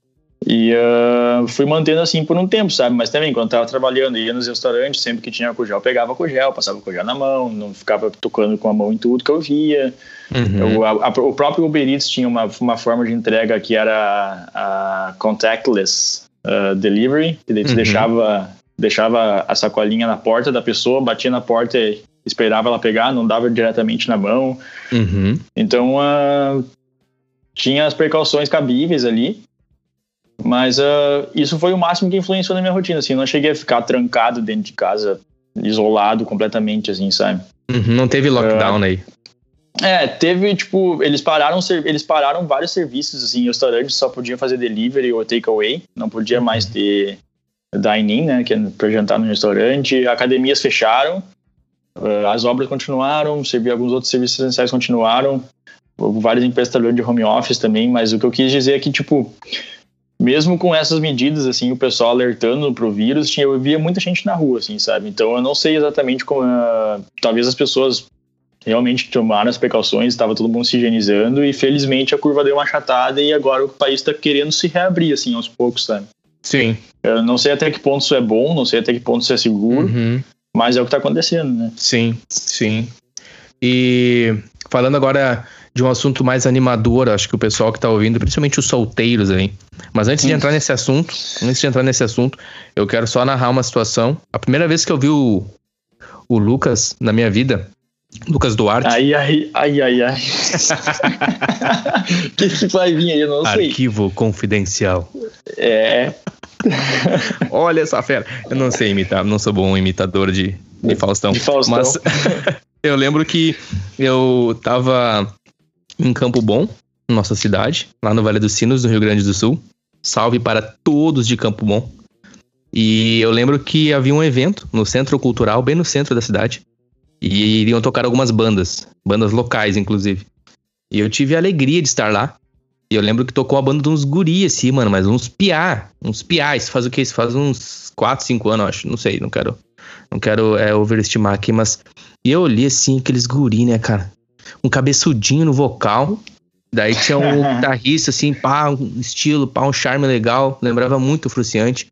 E uh, fui mantendo assim por um tempo, sabe? Mas também, quando estava trabalhando, ia nos restaurantes, sempre que tinha cogel, pegava cogel, passava cogel na mão, não ficava tocando com a mão em tudo que eu via. Uhum. Eu, a, a, o próprio Uber Eats tinha uma, uma forma de entrega que era a contactless uh, delivery, que daí uhum. deixava, deixava a sacolinha na porta da pessoa, batia na porta e esperava ela pegar, não dava diretamente na mão. Uhum. Então, uh, tinha as precauções cabíveis ali. Mas uh, isso foi o máximo que influenciou na minha rotina, assim, eu não cheguei a ficar trancado dentro de casa, isolado completamente, assim, sabe? Uhum, não teve lockdown uh, aí. É, teve, tipo, eles pararam, eles pararam vários serviços, assim, restaurantes só podiam fazer delivery ou takeaway, não podia mais uhum. ter dine-in, né, que é pra jantar no restaurante, academias fecharam, uh, as obras continuaram, alguns outros serviços essenciais continuaram, várias empresas trabalhando de home office também, mas o que eu quis dizer é que, tipo, mesmo com essas medidas, assim, o pessoal alertando pro vírus, tinha, eu via muita gente na rua, assim, sabe? Então eu não sei exatamente como. Uh, talvez as pessoas realmente tomaram as precauções, estava todo mundo se higienizando e felizmente a curva deu uma achatada e agora o país está querendo se reabrir, assim, aos poucos, sabe? Sim. Eu não sei até que ponto isso é bom, não sei até que ponto isso é seguro, uhum. mas é o que está acontecendo, né? Sim, sim. E falando agora de um assunto mais animador, acho que o pessoal que está ouvindo, principalmente os solteiros aí. Mas antes de entrar nesse assunto, antes de entrar nesse assunto, eu quero só narrar uma situação. A primeira vez que eu vi o, o Lucas na minha vida, Lucas Duarte. Ai, ai, ai, ai, ai. O *laughs* que, que vai vir aí? Eu não sei. Arquivo confidencial. É. *laughs* Olha essa fera. Eu não sei imitar, não sou bom imitador de, de Faustão. De Faustão. Mas *laughs* eu lembro que eu tava em Campo Bom, nossa cidade, lá no Vale dos Sinos, no Rio Grande do Sul. Salve para todos de Campo Bom. E eu lembro que havia um evento no Centro Cultural, bem no centro da cidade. E iriam tocar algumas bandas, bandas locais, inclusive. E eu tive a alegria de estar lá. E eu lembro que tocou a banda de uns guri, assim, mano, mas uns piá. Uns piá. Isso faz o quê? Isso faz uns 4, 5 anos, acho. Não sei, não quero. Não quero é, overestimar aqui, mas. E eu olhei assim, aqueles guri, né, cara? Um cabeçudinho no vocal. Daí tinha um *laughs* guitarrista, assim, pá, um estilo, pá, um charme legal. Lembrava muito o Fruciante.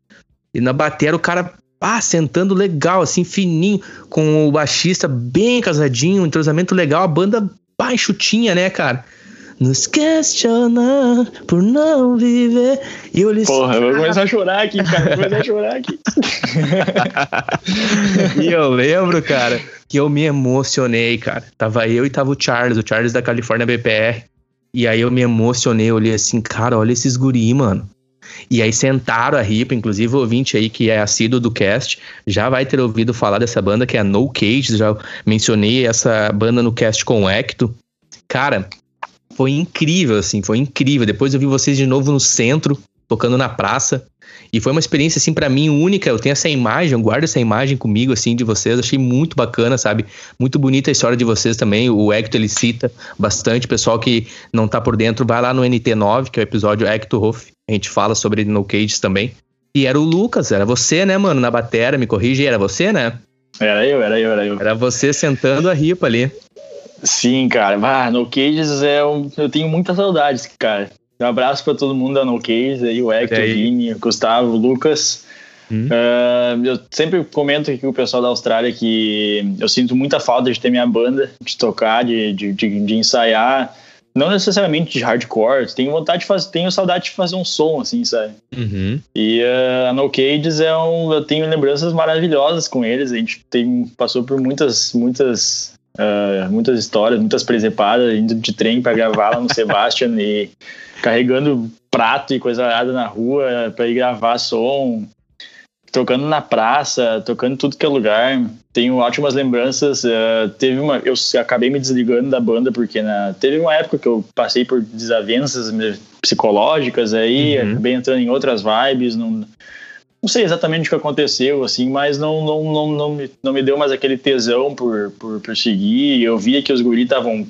E na bateria o cara ah, sentando legal, assim, fininho, com o baixista bem casadinho, um entrosamento legal, a banda baixutinha, né, cara? Nos questiona por não viver. E eu Porra, eu vou começar a chorar aqui, cara. Vou começar a chorar aqui. *laughs* e eu lembro, cara, que eu me emocionei, cara. Tava eu e tava o Charles, o Charles da Califórnia BPR. E aí eu me emocionei, olhei assim, cara, olha esses guri, mano. E aí sentaram a ripa, inclusive o ouvinte aí que é assíduo do cast já vai ter ouvido falar dessa banda que é a No Cage, já mencionei essa banda no cast com o Hector. Cara, foi incrível, assim, foi incrível. Depois eu vi vocês de novo no centro, tocando na praça. E foi uma experiência, assim, para mim única. Eu tenho essa imagem, eu guardo essa imagem comigo, assim, de vocês. Achei muito bacana, sabe? Muito bonita a história de vocês também. O Hector, ele cita bastante. Pessoal que não tá por dentro, vai lá no NT9, que é o episódio Hector Hoff. A gente fala sobre No Cage também. E era o Lucas, era você, né, mano, na batera, me corrige, era você, né? Era eu, era eu, era eu. Era você sentando a ripa ali. Sim, cara. Ah, no Cages é um, eu tenho muitas saudades, cara. Um abraço para todo mundo da No Cages, aí o Hector, o Vini, o Gustavo, o Lucas. Hum. Uh, eu sempre comento aqui com o pessoal da Austrália que eu sinto muita falta de ter minha banda, de tocar, de, de, de, de ensaiar. Não necessariamente de hardcore, tenho vontade de fazer, tenho saudade de fazer um som, assim, sabe? Uhum. E uh, a No Cages é um. Eu tenho lembranças maravilhosas com eles. A gente tem, passou por muitas, muitas Uh, muitas histórias, muitas presepadas, indo de trem para gravar lá no *laughs* Sebastian e carregando prato e coisa nada na rua para ir gravar som, tocando na praça, tocando tudo que é lugar. Tenho ótimas lembranças. Uh, teve uma, eu acabei me desligando da banda porque na, teve uma época que eu passei por desavenças psicológicas aí, uhum. acabei entrando em outras vibes, não não sei exatamente o que aconteceu, assim, mas não, não, não, não, me, não me deu mais aquele tesão por, por, por seguir. Eu via que os guris estavam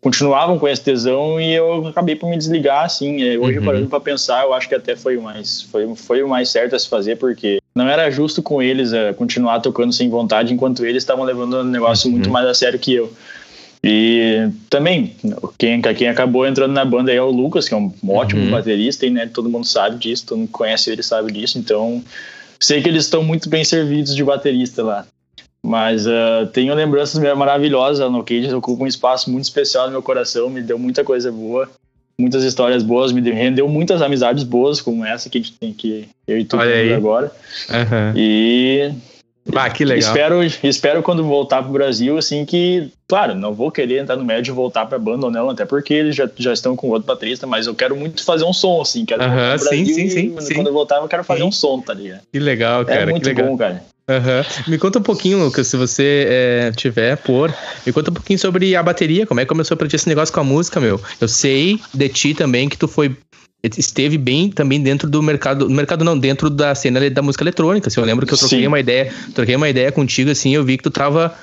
continuavam com esse tesão e eu acabei por me desligar, assim. É, hoje, uhum. parando para pensar, eu acho que até foi o mais, foi, foi o mais certo a se fazer, porque não era justo com eles é, continuar tocando sem vontade, enquanto eles estavam levando o negócio uhum. muito mais a sério que eu. E também, quem, quem acabou entrando na banda é o Lucas, que é um ótimo uhum. baterista, e né, todo mundo sabe disso, todo mundo conhece ele sabe disso, então sei que eles estão muito bem servidos de baterista lá. Mas uh, tenho lembranças maravilhosas no Cage, ocupa um espaço muito especial no meu coração, me deu muita coisa boa, muitas histórias boas, me rendeu muitas amizades boas, como essa que a gente tem que eu e tu agora. Uhum. E ah, que legal. Espero, espero quando voltar pro Brasil, assim, que, claro, não vou querer entrar no médio e voltar pra banda ou não, até porque eles já, já estão com outro baterista, mas eu quero muito fazer um som, assim, quero uh -huh, sim, sim, sim, e, sim. Quando eu voltar, eu quero fazer sim. um som, tá ligado? Que legal, cara. É muito bom, cara. Uhum. Me conta um pouquinho, Lucas, se você é, tiver por. Me conta um pouquinho sobre a bateria, como é que começou pra ti esse negócio com a música, meu. Eu sei de ti também que tu foi esteve bem também dentro do mercado, no mercado não, dentro da cena da música eletrônica. Assim, eu lembro que eu troquei Sim. uma ideia, troquei uma ideia contigo, assim, eu vi que tu tava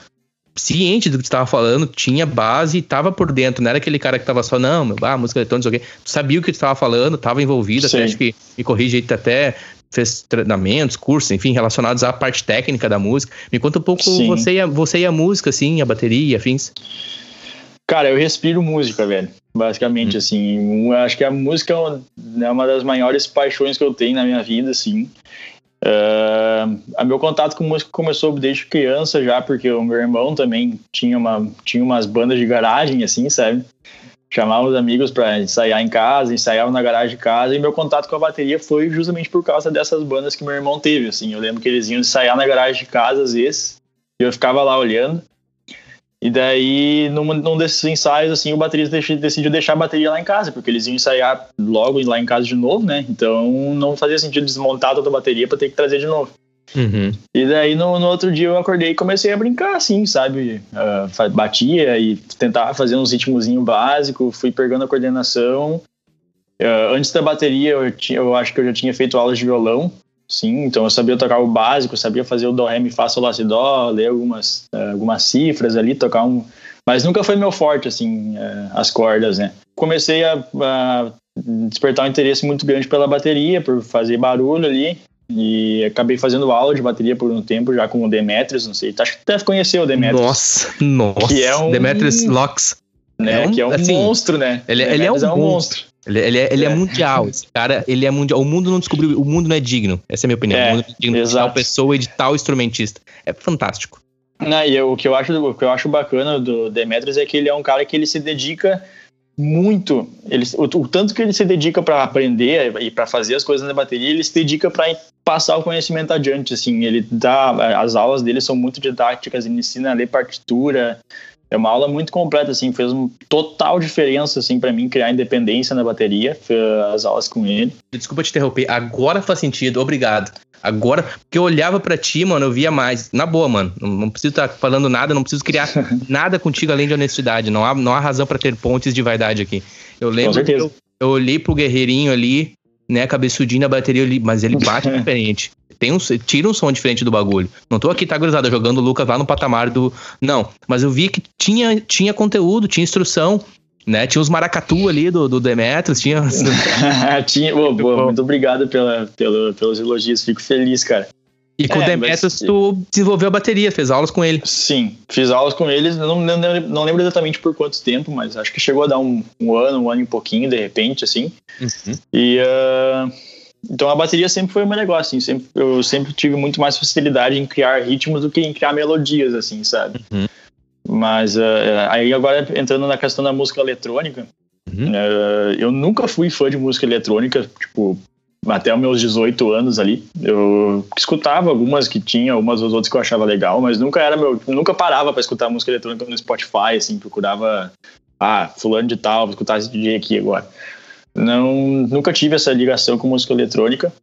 ciente do que tu tava falando, tinha base, tava por dentro, não era aquele cara que tava só, não, meu, ah, música eletrônica, não sei o quê. Tu sabia o que tu tava falando, tava envolvido, até acho que me corrige aí, até fez treinamentos, cursos, enfim, relacionados à parte técnica da música. Me conta um pouco você e, a, você e a música, assim, a bateria, afins. Cara, eu respiro música, velho. Basicamente, hum. assim. acho que a música é uma, é uma, das maiores paixões que eu tenho na minha vida, assim. Uh, a meu contato com música começou desde criança já, porque o meu irmão também tinha, uma, tinha umas bandas de garagem, assim, sabe? Chamava os amigos para ensaiar em casa, ensaiava na garagem de casa, e meu contato com a bateria foi justamente por causa dessas bandas que meu irmão teve, assim. Eu lembro que eles iam ensaiar na garagem de casa às vezes, e eu ficava lá olhando. E daí, num, num desses ensaios, assim, o baterista decidiu deixar a bateria lá em casa, porque eles iam ensaiar logo lá em casa de novo, né? Então não fazia sentido desmontar toda a bateria para ter que trazer de novo. Uhum. E daí no, no, outro dia eu acordei e comecei a brincar, assim, sabe? Uh, batia e tentava fazer uns ritmozinho básico, fui pegando a coordenação. Uh, antes da bateria, eu, tinha, eu acho que eu já tinha feito aulas de violão, Sim, então eu sabia tocar o básico, sabia fazer o dó, ré, mi, fá, sol, lá, si, dó, ler algumas, uh, algumas cifras ali, tocar um... Mas nunca foi meu forte, assim, uh, as cordas, né? Comecei a, a, despertar um interesse muito grande pela bateria, por fazer barulho ali, e acabei fazendo aula de bateria por um tempo já com o Demetrius, não sei, acho que até conheceu o Demetrius. Nossa, nossa, que é um, Demetrius Locks. Né, é um, que é um assim, monstro, né? Ele, ele é um, é um monstro. monstro. Ele, ele, é, ele é. é. mundial. Esse cara, ele é mundial. O mundo não descobriu. O mundo não é digno. Essa é a minha opinião. É, o mundo é digno exato. de tal pessoa e de tal instrumentista. É fantástico. Não, e eu, o, que eu acho, o que eu acho bacana do Demetrius é que ele é um cara que ele se dedica muito. Ele, o, o tanto que ele se dedica para aprender e para fazer as coisas na bateria, ele se dedica para passar o conhecimento adiante. Assim, ele dá. As aulas dele são muito didáticas, ele ensina a ler partitura, é uma aula muito completa, assim, fez uma total diferença, assim, para mim criar independência na bateria, as aulas com ele. Desculpa te interromper, agora faz sentido, obrigado. Agora, porque eu olhava para ti, mano, eu via mais. Na boa, mano, não, preciso estar tá falando nada, não preciso criar *laughs* nada contigo além de honestidade. Não há, não há razão para ter pontes de vaidade aqui. Eu lembro que eu, eu olhei pro guerreirinho ali, né, cabeçudinho na bateria, mas ele bate *laughs* diferente. Tem um, tira um som diferente do bagulho. Não tô aqui, tá gurizada, jogando o Lucas lá no patamar do. Não, mas eu vi que tinha, tinha conteúdo, tinha instrução, né? Tinha os maracatu ali do, do Demetrius, tinha. *laughs* tinha boa, boa, muito obrigado pela, pela, pelos elogios, fico feliz, cara. E com é, o Demetrius mas... tu desenvolveu a bateria, fez aulas com ele. Sim, fiz aulas com eles, não, não, não lembro exatamente por quanto tempo, mas acho que chegou a dar um, um ano, um ano e pouquinho, de repente, assim. Uhum. E uh, então a bateria sempre foi o meu negócio, assim, sempre, eu sempre tive muito mais facilidade em criar ritmos do que em criar melodias, assim, sabe? Uhum. Mas uh, aí agora entrando na questão da música eletrônica, uhum. uh, eu nunca fui fã de música eletrônica, tipo, até os meus 18 anos ali. Eu escutava algumas que tinha, algumas das outras que eu achava legal, mas nunca era meu, nunca parava para escutar música eletrônica no Spotify, assim, procurava, ah, fulano de tal, vou escutar esse DJ aqui agora. Não, nunca tive essa ligação com música eletrônica.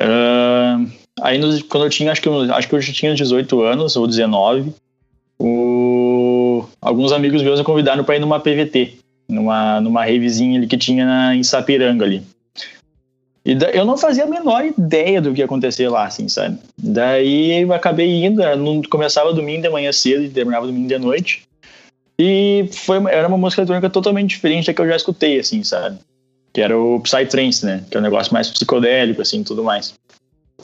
Uh, aí no, quando eu tinha, acho que eu, acho que eu já tinha 18 anos ou 19, o, alguns amigos meus me convidaram para ir numa PVT, numa, numa ravezinha ali que tinha na, em Sapiranga ali. E da, eu não fazia a menor ideia do que ia acontecer lá, assim, sabe? Daí eu acabei indo, começava domingo de manhã cedo e terminava domingo de noite. E foi, era uma música eletrônica totalmente diferente da que eu já escutei, assim, sabe? Que era o Psytrance, né? Que é um negócio mais psicodélico, assim, tudo mais.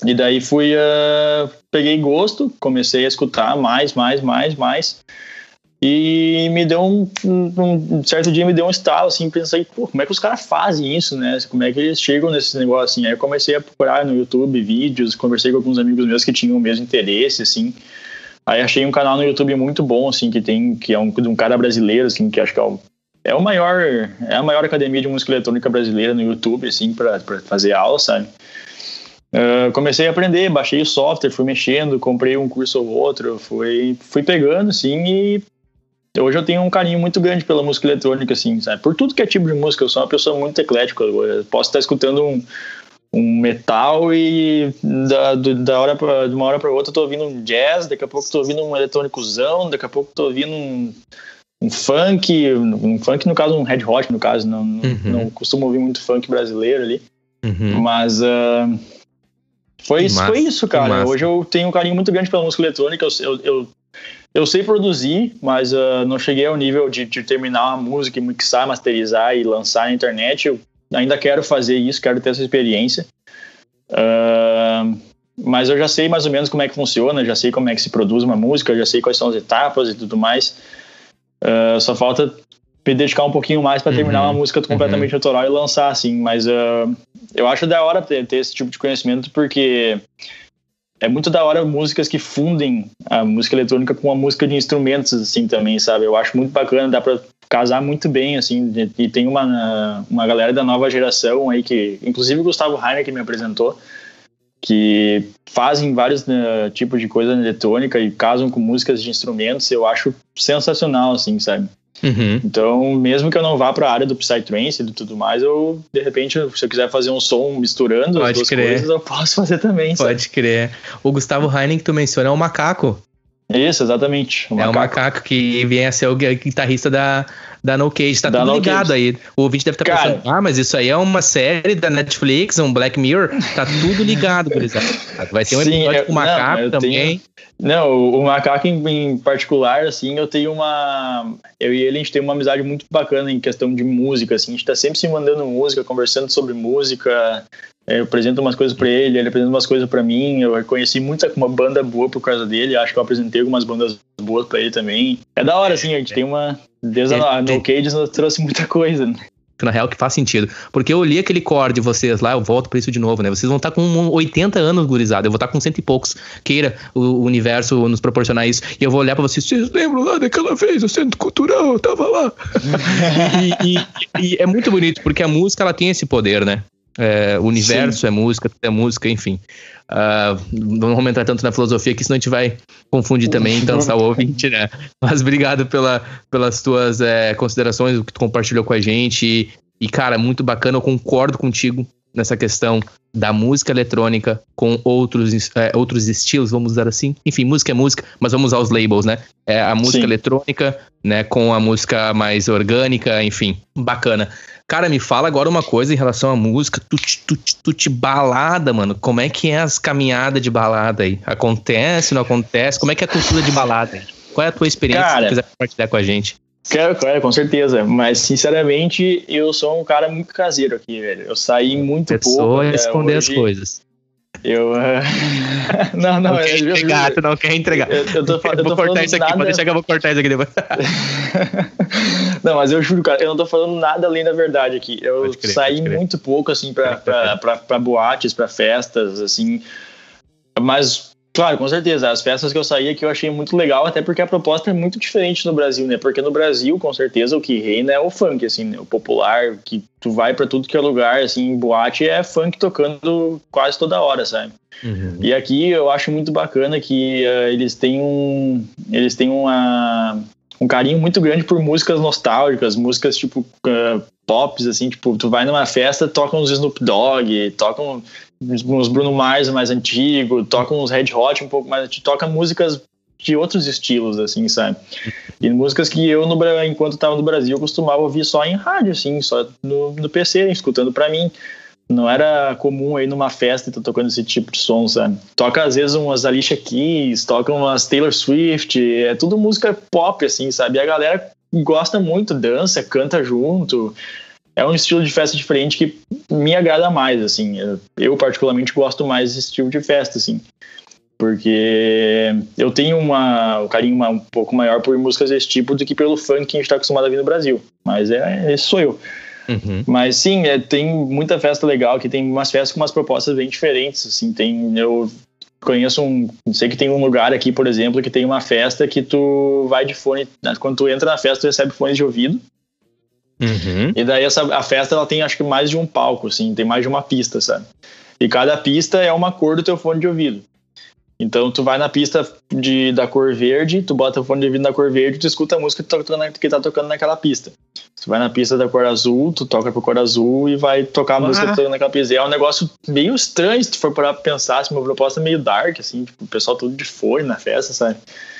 E daí fui, uh, peguei gosto, comecei a escutar mais, mais, mais, mais. E me deu um, um, certo dia me deu um estalo, assim, pensei, pô, como é que os caras fazem isso, né? Como é que eles chegam nesse negócio, assim? Aí eu comecei a procurar no YouTube vídeos, conversei com alguns amigos meus que tinham o mesmo interesse, assim. Aí achei um canal no YouTube muito bom, assim, que tem, que é um, de um cara brasileiro, assim, que acho que é o, é o maior, é a maior academia de música eletrônica brasileira no YouTube, assim, para fazer aula, sabe? Uh, comecei a aprender, baixei o software, fui mexendo, comprei um curso ou outro, fui, fui pegando, assim, e hoje eu tenho um carinho muito grande pela música eletrônica, assim, sabe? Por tudo que é tipo de música, eu sou uma pessoa muito eclética. Eu posso estar escutando um, um metal e da, da hora pra, de uma hora para outra eu tô ouvindo um jazz, daqui a pouco tô ouvindo um eletrônicozão, daqui a pouco tô ouvindo um, um funk, um funk no caso um red hot no caso, não, uhum. não costumo ouvir muito funk brasileiro ali, uhum. mas uh, foi, isso, foi isso, cara. Hoje eu tenho um carinho muito grande pela música eletrônica, eu, eu, eu eu sei produzir, mas uh, não cheguei ao nível de, de, terminar uma música, mixar, masterizar e lançar na internet. Eu ainda quero fazer isso, quero ter essa experiência. Uh, mas eu já sei mais ou menos como é que funciona, já sei como é que se produz uma música, já sei quais são as etapas e tudo mais. Uh, só falta me dedicar um pouquinho mais para terminar uhum, uma música completamente uhum. autoral e lançar, assim. Mas uh, eu acho da hora ter, ter, esse tipo de conhecimento porque é muito da hora músicas que fundem a música eletrônica com a música de instrumentos, assim, também, sabe? Eu acho muito bacana, dá pra casar muito bem, assim, e tem uma, uma galera da nova geração aí que, inclusive o Gustavo Heiner que me apresentou, que fazem vários uh, tipos de coisa eletrônica e casam com músicas de instrumentos, eu acho sensacional, assim, sabe? Uhum. Então, mesmo que eu não vá para a área do Psytrance e tudo mais, eu, de repente, se eu quiser fazer um som misturando Pode as duas crer. coisas, eu posso *laughs* fazer também. Pode sabe? crer. O Gustavo Heinen que tu menciona é o macaco. Isso, exatamente. O é o macaco que vem a ser o guitarrista da, da No Cage. Tá da tudo no ligado Cage. aí. O ouvinte deve estar tá pensando, ah, mas isso aí é uma série da Netflix, um Black Mirror. Tá tudo ligado, gurizada. Vai ter um Sim, episódio eu, com o macaco não, também. Tenho, não, o macaco em, em, particular, assim, eu tenho uma. Eu e ele, a gente tem uma amizade muito bacana em questão de música, assim. A gente tá sempre se mandando música, conversando sobre música. É, eu apresento umas coisas para ele, ele apresenta umas coisas para mim. Eu conheci muita uma banda boa por causa dele. Acho que eu apresentei algumas bandas boas para ele também. É da hora, assim, a gente tem uma. Desde a No Cage nos trouxe muita coisa, né? na real que faz sentido. Porque eu li aquele core de vocês lá, eu volto pra isso de novo, né? Vocês vão estar tá com 80 anos, gurizada. Eu vou estar tá com cento e poucos. Queira o universo nos proporcionar isso. E eu vou olhar pra vocês. Vocês lembram lá daquela vez, o Centro Cultural, eu tava lá. *laughs* e, e, e, é muito bonito, porque a música, ela tem esse poder, né? É, o universo Sim. é música, é música, enfim. Uh, não vamos entrar tanto na filosofia que senão a gente vai confundir também e cansar o ouvinte, né? Mas obrigado pela, pelas tuas é, considerações, o que tu compartilhou com a gente. E, e, cara, muito bacana, eu concordo contigo nessa questão da música eletrônica com outros, é, outros estilos, vamos usar assim. Enfim, música é música, mas vamos usar os labels, né? É a música Sim. eletrônica, né, com a música mais orgânica, enfim, bacana. Cara, me fala agora uma coisa em relação à música, tut, tut, tut, balada, mano. Como é que é as caminhadas de balada aí? Acontece, não acontece? Como é que é a cultura de balada aí? Qual é a tua experiência Cara, se quiser compartilhar com a gente? Quero, claro, com certeza. Mas, sinceramente, eu sou um cara muito caseiro aqui, velho. Eu saí muito pouco. Pessoa responder hoje. as coisas. Eu. Uh... *laughs* não, não, não quer eu, entregar, tu não quer entregar. Eu, eu tô, eu tô *laughs* vou cortar isso aqui, nada... pode deixar que eu vou cortar isso aqui depois. *laughs* não, mas eu juro, cara, eu não tô falando nada além da verdade aqui. Eu crer, saí muito pouco, assim, pra, pra, pra, pra boates, pra festas, assim. Mas Claro, com certeza. As festas que eu saí aqui eu achei muito legal, até porque a proposta é muito diferente no Brasil, né? Porque no Brasil, com certeza, o que reina é o funk, assim, né? o popular, que tu vai para tudo que é lugar, assim, boate é funk tocando quase toda hora, sabe? Uhum. E aqui eu acho muito bacana que uh, eles têm um, eles têm uma, um carinho muito grande por músicas nostálgicas, músicas tipo uh, pops, assim, tipo, tu vai numa festa, tocam uns Snoop Dogg, tocam uns Bruno Mars mais antigo, toca uns Red Hot um pouco mais toca músicas de outros estilos, assim, sabe? E músicas que eu, no, enquanto estava no Brasil, costumava ouvir só em rádio, assim, só no, no PC, escutando para mim. Não era comum aí numa festa estar tocando esse tipo de som, sabe? Toca às vezes umas Alicia Keys, toca umas Taylor Swift, é tudo música pop, assim, sabe? E a galera gosta muito, dança, canta junto é um estilo de festa diferente que me agrada mais, assim. Eu, particularmente gosto mais desse estilo de festa, assim. Porque eu tenho uma, um carinho uma, um pouco maior por músicas desse tipo do que pelo funk que a gente está acostumado a ver no Brasil. Mas é, esse sou eu. Uhum. Mas sim, é, tem muita festa legal que tem umas festas com umas propostas bem diferentes. Assim, tem eu conheço um, sei que tem um lugar aqui, por exemplo, que tem uma festa que tu vai de fone, né, quando tu entra na festa tu recebe fones de ouvido Uhum. E daí essa, a festa ela tem acho que mais de um palco, assim, tem mais de uma pista, sabe? E cada pista é uma cor do teu fone de ouvido. Então tu vai na pista de, da cor verde, tu bota o fone de ouvido na cor verde, tu escuta a música que tá tocando, que tá tocando naquela pista. Tu vai na pista da cor azul, tu toca pro cor azul e vai tocar a música que tá tocando naquela pista. E é um negócio meio estranho se tu for parar pra pensar, assim, uma proposta meio dark, assim, tipo, o pessoal tudo de fone na festa, sabe?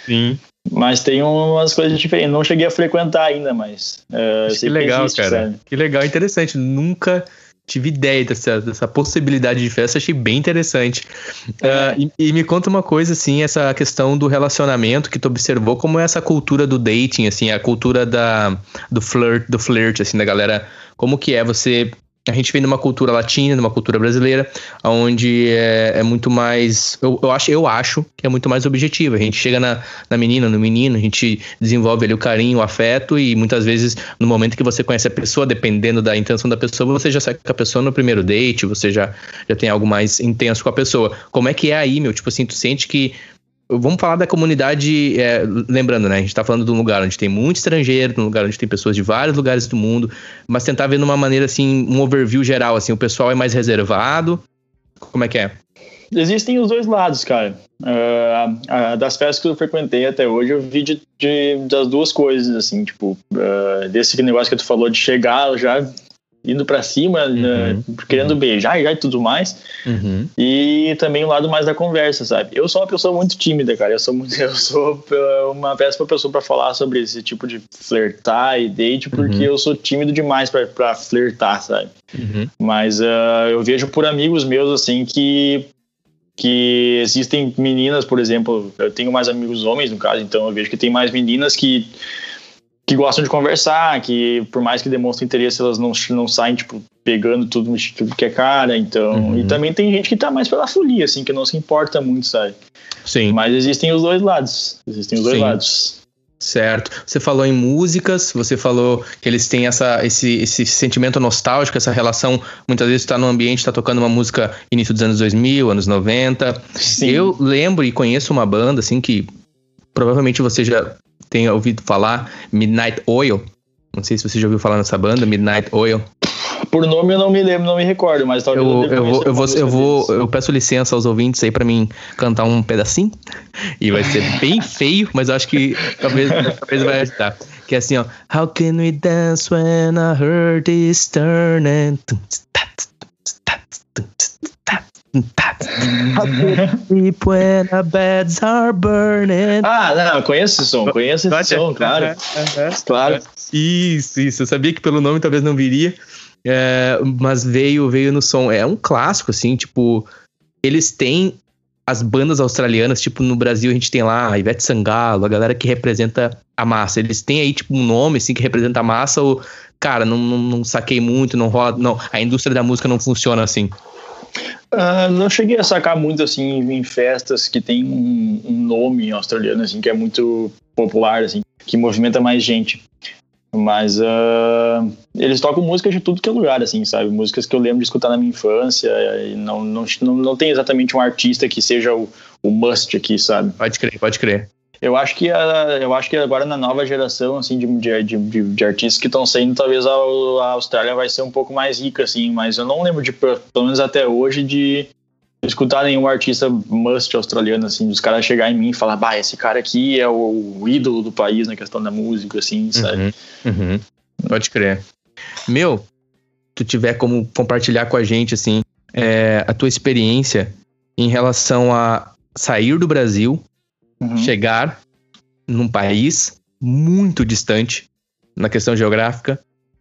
Sim. Mas tem umas coisas diferentes. Não cheguei a frequentar ainda, mas. Uh, que legal, existe, cara. Sabe? Que legal, interessante. Nunca tive ideia dessa, dessa possibilidade de festa, achei bem interessante. É. Uh, e, e, me conta uma coisa, assim, essa questão do relacionamento que tu observou, como é essa cultura do dating, assim, a cultura da, do flirt, do flirt, assim, da galera, como que é você a gente vem numa cultura latina, numa cultura brasileira, onde é, é muito mais. Eu, eu, acho, eu acho que é muito mais objetivo. A gente chega na, na menina, no menino, a gente desenvolve ali o carinho, o afeto, e muitas vezes, no momento que você conhece a pessoa, dependendo da intenção da pessoa, você já sai com a pessoa no primeiro date, você já, já tem algo mais intenso com a pessoa. Como é que é aí, meu? Tipo assim, tu sente que Vamos falar da comunidade, é, lembrando, né? A gente tá falando de um lugar onde tem muito estrangeiro, de um lugar onde tem pessoas de vários lugares do mundo, mas tentar ver de uma maneira assim, um overview geral, assim, o pessoal é mais reservado. Como é que é? Existem os dois lados, cara. Uh, das festas que eu frequentei até hoje, eu vi de, de das duas coisas, assim, tipo, uh, desse negócio que tu falou de chegar já indo para cima, uhum, né, querendo uhum. beijar já e tudo mais. Uhum. E também o lado mais da conversa, sabe? Eu sou uma pessoa muito tímida, cara. Eu sou muito, *laughs* eu sou uma péssima pessoa para falar sobre esse tipo de flertar e date, porque uhum. eu sou tímido demais para flertar, sabe? Uhum. Mas uh, eu vejo por amigos meus assim que que existem meninas, por exemplo, eu tenho mais amigos homens no caso, então eu vejo que tem mais meninas que que gostam de conversar, que por mais que demonstrem interesse, elas não, não saem, tipo, pegando tudo, tudo que é cara, então... Uhum. E também tem gente que tá mais pela folia, assim, que não se importa muito, sabe? Sim. Mas existem os dois lados, existem os dois Sim. lados. Certo. Você falou em músicas, você falou que eles têm essa, esse, esse sentimento nostálgico, essa relação. Muitas vezes está no ambiente, está tocando uma música início dos anos 2000, anos 90. Sim. Eu lembro e conheço uma banda, assim, que provavelmente você já tenha ouvido falar, Midnight Oil. Não sei se você já ouviu falar nessa banda, Midnight Oil. Por nome eu não me lembro, não me recordo, mas talvez eu, eu, eu vou, eu vou, eu vou, eu peço licença aos ouvintes aí para mim cantar um pedacinho e vai ser bem *laughs* feio, mas eu acho que talvez, talvez vai ajudar. Que é assim, ó. How can we dance when our heart is turning? *laughs* When beds are burning. Ah, não, conheço esse som, conheço esse som, claro. Claro. Isso, isso. Eu sabia que pelo nome talvez não viria, é, mas veio, veio no som. É um clássico, assim, tipo, eles têm as bandas australianas, tipo, no Brasil a gente tem lá a Ivete Sangalo, a galera que representa a massa. Eles têm aí, tipo, um nome, assim, que representa a massa, ou, cara, não, não, não saquei muito, não rola, não, a indústria da música não funciona assim. Ah, não cheguei a sacar muito assim em festas que tem um, um nome australiano assim que é muito popular assim, que movimenta mais gente. Mas ah, eles tocam músicas de tudo que é lugar, assim, sabe? Músicas que eu lembro de escutar na minha infância. E não, não, não, não tem exatamente um artista que seja o, o must aqui, sabe? Pode crer, pode crer. Eu acho que a, eu acho que agora na nova geração assim de, de, de, de artistas que estão saindo, talvez a, a Austrália vai ser um pouco mais rica assim, mas eu não lembro de pelo menos até hoje de escutar nenhum artista must australiano assim, dos caras chegar em mim e falar, bah, esse cara aqui é o, o ídolo do país na questão da música assim, sabe? Uhum, uhum. Pode crer. Meu, tu tiver como compartilhar com a gente assim, é, a tua experiência em relação a sair do Brasil Uhum. chegar num país muito distante na questão geográfica,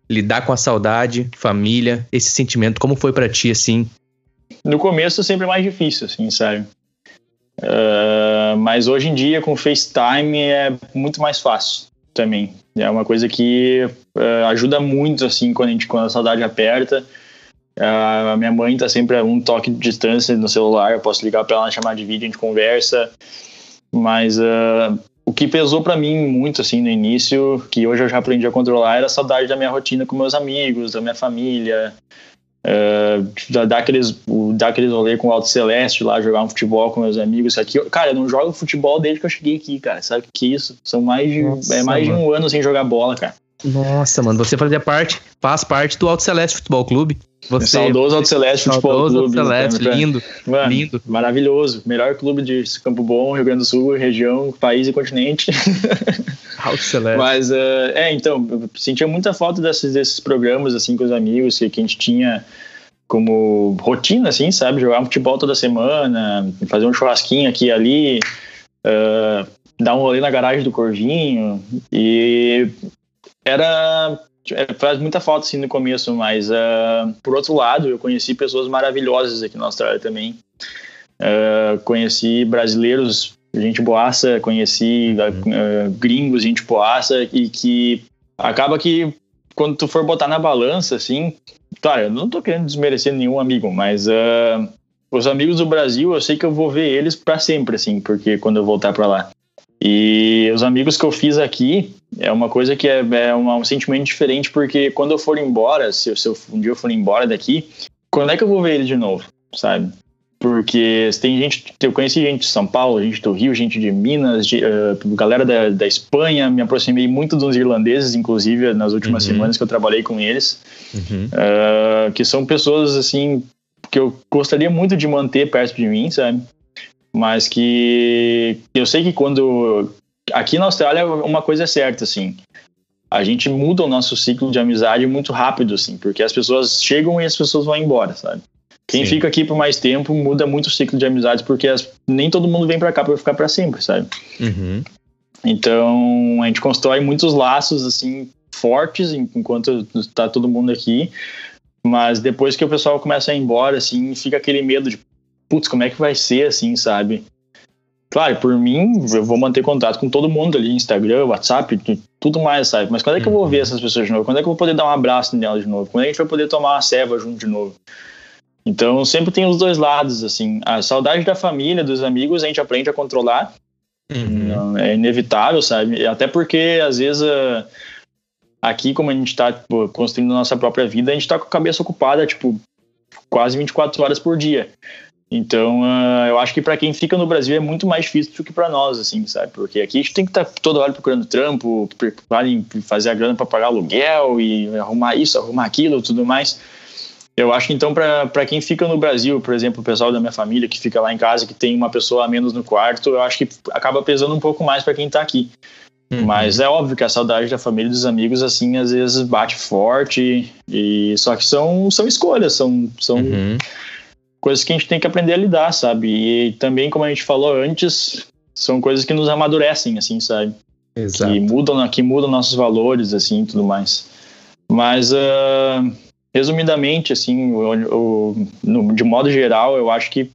lidar com a saudade, família, esse sentimento, como foi pra ti assim? No começo sempre é mais difícil, assim, sabe? Ah, mas hoje em dia com FaceTime é muito mais fácil também. É uma coisa que ah, ajuda muito, assim, quando a, gente, quando a saudade aperta. Ah, a minha mãe tá sempre a um toque de distância no celular, eu posso ligar para ela na chamada de vídeo, a gente conversa. Mas ah, o que pesou para mim muito, assim, no início, que hoje eu já aprendi a controlar, era a saudade da minha rotina com meus amigos, da minha família, Uh, dar, aqueles, dar aqueles rolê com o Alto Celeste lá, jogar um futebol com meus amigos aqui. Cara, eu não jogo futebol desde que eu cheguei aqui, cara. Sabe o que é isso? São mais de, Nossa, é mais de mano. um ano sem jogar bola, cara. Nossa, mano, você fazia parte, faz parte do Alto Celeste Futebol Clube. Você Saudoso Alto Celeste Futebol saudoso Alto Clube. Celeste, né? lindo, Mano, lindo. Maravilhoso. Melhor clube de Campo Bom, Rio Grande do Sul, região, país e continente. *laughs* Alto Celeste. Mas, eh, é, então, eu sentia muita falta desses, desses programas, assim, com os amigos, que, que a gente tinha como rotina, assim, sabe? Jogar futebol toda semana, fazer um churrasquinho aqui e ali, eh, dar um rolê na garagem do Corvinho. E era. é, Faz muita falta, assim, no começo, mas, eh, por outro lado, eu conheci pessoas maravilhosas aqui na Austrália também. Eh, conheci brasileiros, gente boaça, conheci eh, gringos, gente boaça, e que acaba que quando tu for botar na balança, assim, claro, eu não tô querendo desmerecer nenhum amigo, mas os amigos do Brasil, eu sei que eu vou ver eles pra sempre, assim, porque quando eu voltar pra lá. E os amigos que eu fiz aqui é uma coisa que é, é uma- um sentimento diferente, porque quando eu for embora, se, eu- se eu, um dia eu for embora daqui, quando é que eu vou ver eles de novo, sabe? Porque tem gente, eu conheci gente de São Paulo, gente do Rio, gente de Minas, de, eh, galera da, da Espanha, me aproximei muito dos irlandeses, inclusive, nas últimas Uhum. semanas que eu trabalhei com eles, Uhum. eh, que são pessoas, assim, que eu gostaria muito de manter perto de mim, sabe? Mas que eu sei que quando. Aqui na Austrália, uma coisa é certa, assim. A gente muda o nosso ciclo de amizade muito rápido, assim, porque as pessoas chegam e as pessoas vão embora, sabe? Quem Sim. fica aqui por mais tempo muda muito o ciclo de amizades, porque as- nem todo mundo vem pra cá pra ficar pra sempre, sabe? Uhum. Então a gente constrói muitos laços assim fortes en- enquanto tá todo mundo aqui, mas depois que o pessoal começa a ir embora, assim, fica aquele medo de putz, como é que vai ser, assim, sabe? Claro, por mim, eu vou manter contato com todo mundo ali, Instagram, WhatsApp, tu- tudo mais, sabe? Mas quando é que eu vou Uhum. ver essas pessoas de novo? Quando é que eu vou poder dar um abraço nelas de novo? Quando é que a gente vai poder tomar uma ceva junto de novo? Então, sempre tem os dois lados, assim. A saudade da família, dos amigos, a gente aprende a controlar, Uhum. é inevitável, sabe? Até porque, às vezes, ah, aqui, como a gente tá tipo, construindo a nossa própria vida, a gente tá com a cabeça ocupada, tipo, quase 24 horas por dia. Então, ah, eu acho que para quem fica no Brasil é muito mais difícil do que para nós, assim, sabe? Porque aqui a gente tem que estar toda hora procurando trampo, preocupado em fazer a grana para pagar aluguel e arrumar isso, arrumar aquilo, tudo mais. Eu acho que então, para quem fica no Brasil, por exemplo, o pessoal da minha família que fica lá em casa, que tem uma pessoa a menos no quarto, eu acho que acaba pesando um pouco mais para quem tá aqui. Uhum. Mas é óbvio que a saudade da família e dos amigos, assim, às vezes bate forte. E só que são, são escolhas, são, são Uhum. Coisas que a gente tem que aprender a lidar, sabe? E também, como a gente falou antes, são coisas que nos amadurecem, assim, sabe? Exato. Que mudam, que mudam nossos valores, assim, tudo mais. Mas, uh, resumidamente, assim, o, o, no, de modo geral, eu acho que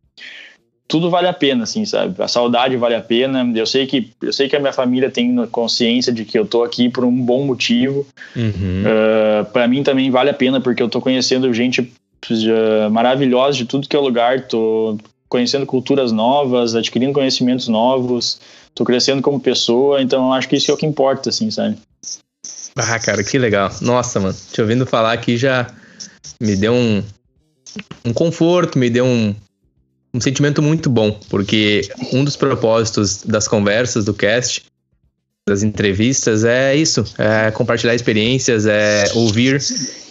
tudo vale a pena, assim, sabe? A saudade vale a pena. Eu sei que eu sei que a minha família tem consciência de que eu tô aqui por um bom motivo. Uhum. Uh, ah, para mim também vale a pena porque eu tô conhecendo gente uh, maravilhosa de tudo que é lugar. Tô conhecendo culturas novas, adquirindo conhecimentos novos. Tô crescendo como pessoa. Então acho que isso é o que importa, assim, sabe? Ah, cara, que legal. Nossa, mano. Te ouvindo falar aqui já me deu um, um conforto, me deu um, um sentimento muito bom, porque um dos propósitos das conversas do cast, das entrevistas, é isso: é compartilhar experiências, é ouvir.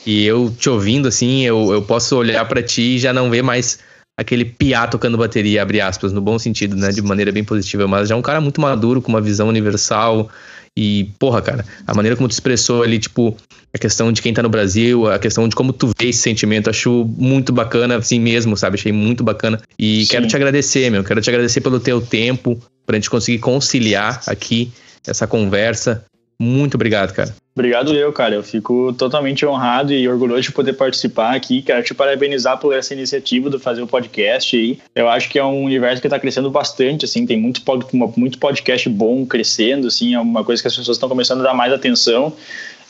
E eu te ouvindo assim, eu, eu posso olhar para ti e já não ver mais aquele piá tocando bateria, abre aspas, no bom sentido, né? De maneira bem positiva, mas já é um cara muito maduro, com uma visão universal, e, porra, cara, a maneira como tu expressou ali, tipo, a questão de quem tá no Brasil, a questão de como tu vê esse sentimento, acho muito bacana, assim mesmo, sabe? Achei muito bacana. E Sim. quero te agradecer, meu. Quero te agradecer pelo teu tempo, pra gente conseguir conciliar aqui essa conversa. Muito obrigado, cara. Obrigado eu, cara. Eu fico totalmente honrado e orgulhoso de poder participar aqui. Quero te parabenizar por essa iniciativa de fazer o podcast aí. Eu acho que é um universo que está crescendo bastante, assim, tem muito, muito podcast bom crescendo, assim, é uma coisa que as pessoas estão começando a dar mais atenção.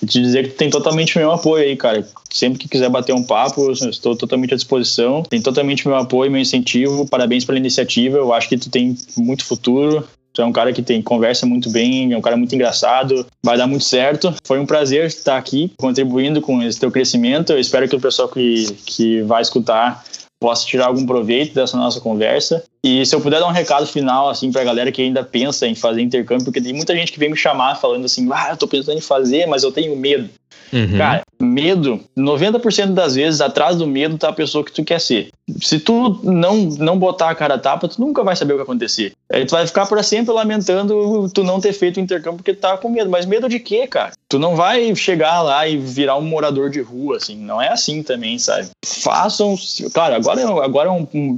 E te dizer que tem totalmente meu apoio aí, cara. Sempre que quiser bater um papo, estou totalmente à disposição. Tem totalmente meu apoio, meu incentivo. Parabéns pela iniciativa. Eu acho que tu tem muito futuro. Tu é um cara que tem conversa muito bem, é um cara muito engraçado, vai dar muito certo. Foi um prazer estar aqui contribuindo com esse teu crescimento. Eu espero que o pessoal que, que vai escutar possa tirar algum proveito dessa nossa conversa. E se eu puder dar um recado final, assim, pra galera que ainda pensa em fazer intercâmbio, porque tem muita gente que vem me chamar falando assim, ah, eu tô pensando em fazer, mas eu tenho medo. Uhum. Cara, medo, 90% das vezes, atrás do medo tá a pessoa que tu quer ser. Se tu não, não botar a cara a tapa, tu nunca vai saber o que acontecer. Aí tu vai ficar para sempre lamentando tu não ter feito o intercâmbio porque tu tava com medo. Mas medo de quê, cara? Tu não vai chegar lá e virar um morador de rua, assim. Não é assim também, sabe? Façam. Claro, agora, agora é um, um,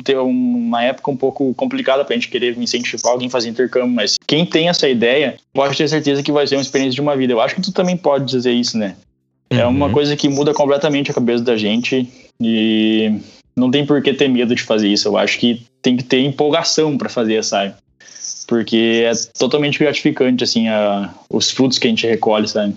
uma época um pouco complicada pra gente querer incentivar alguém a fazer intercâmbio, mas quem tem essa ideia pode ter certeza que vai ser uma experiência de uma vida. Eu acho que tu também pode dizer isso, né? É uhum. uma coisa que muda completamente a cabeça da gente e não tem por que ter medo de fazer isso. Eu acho que tem que ter empolgação para fazer, sabe? Porque é totalmente gratificante, assim, a, os frutos que a gente recolhe, sabe?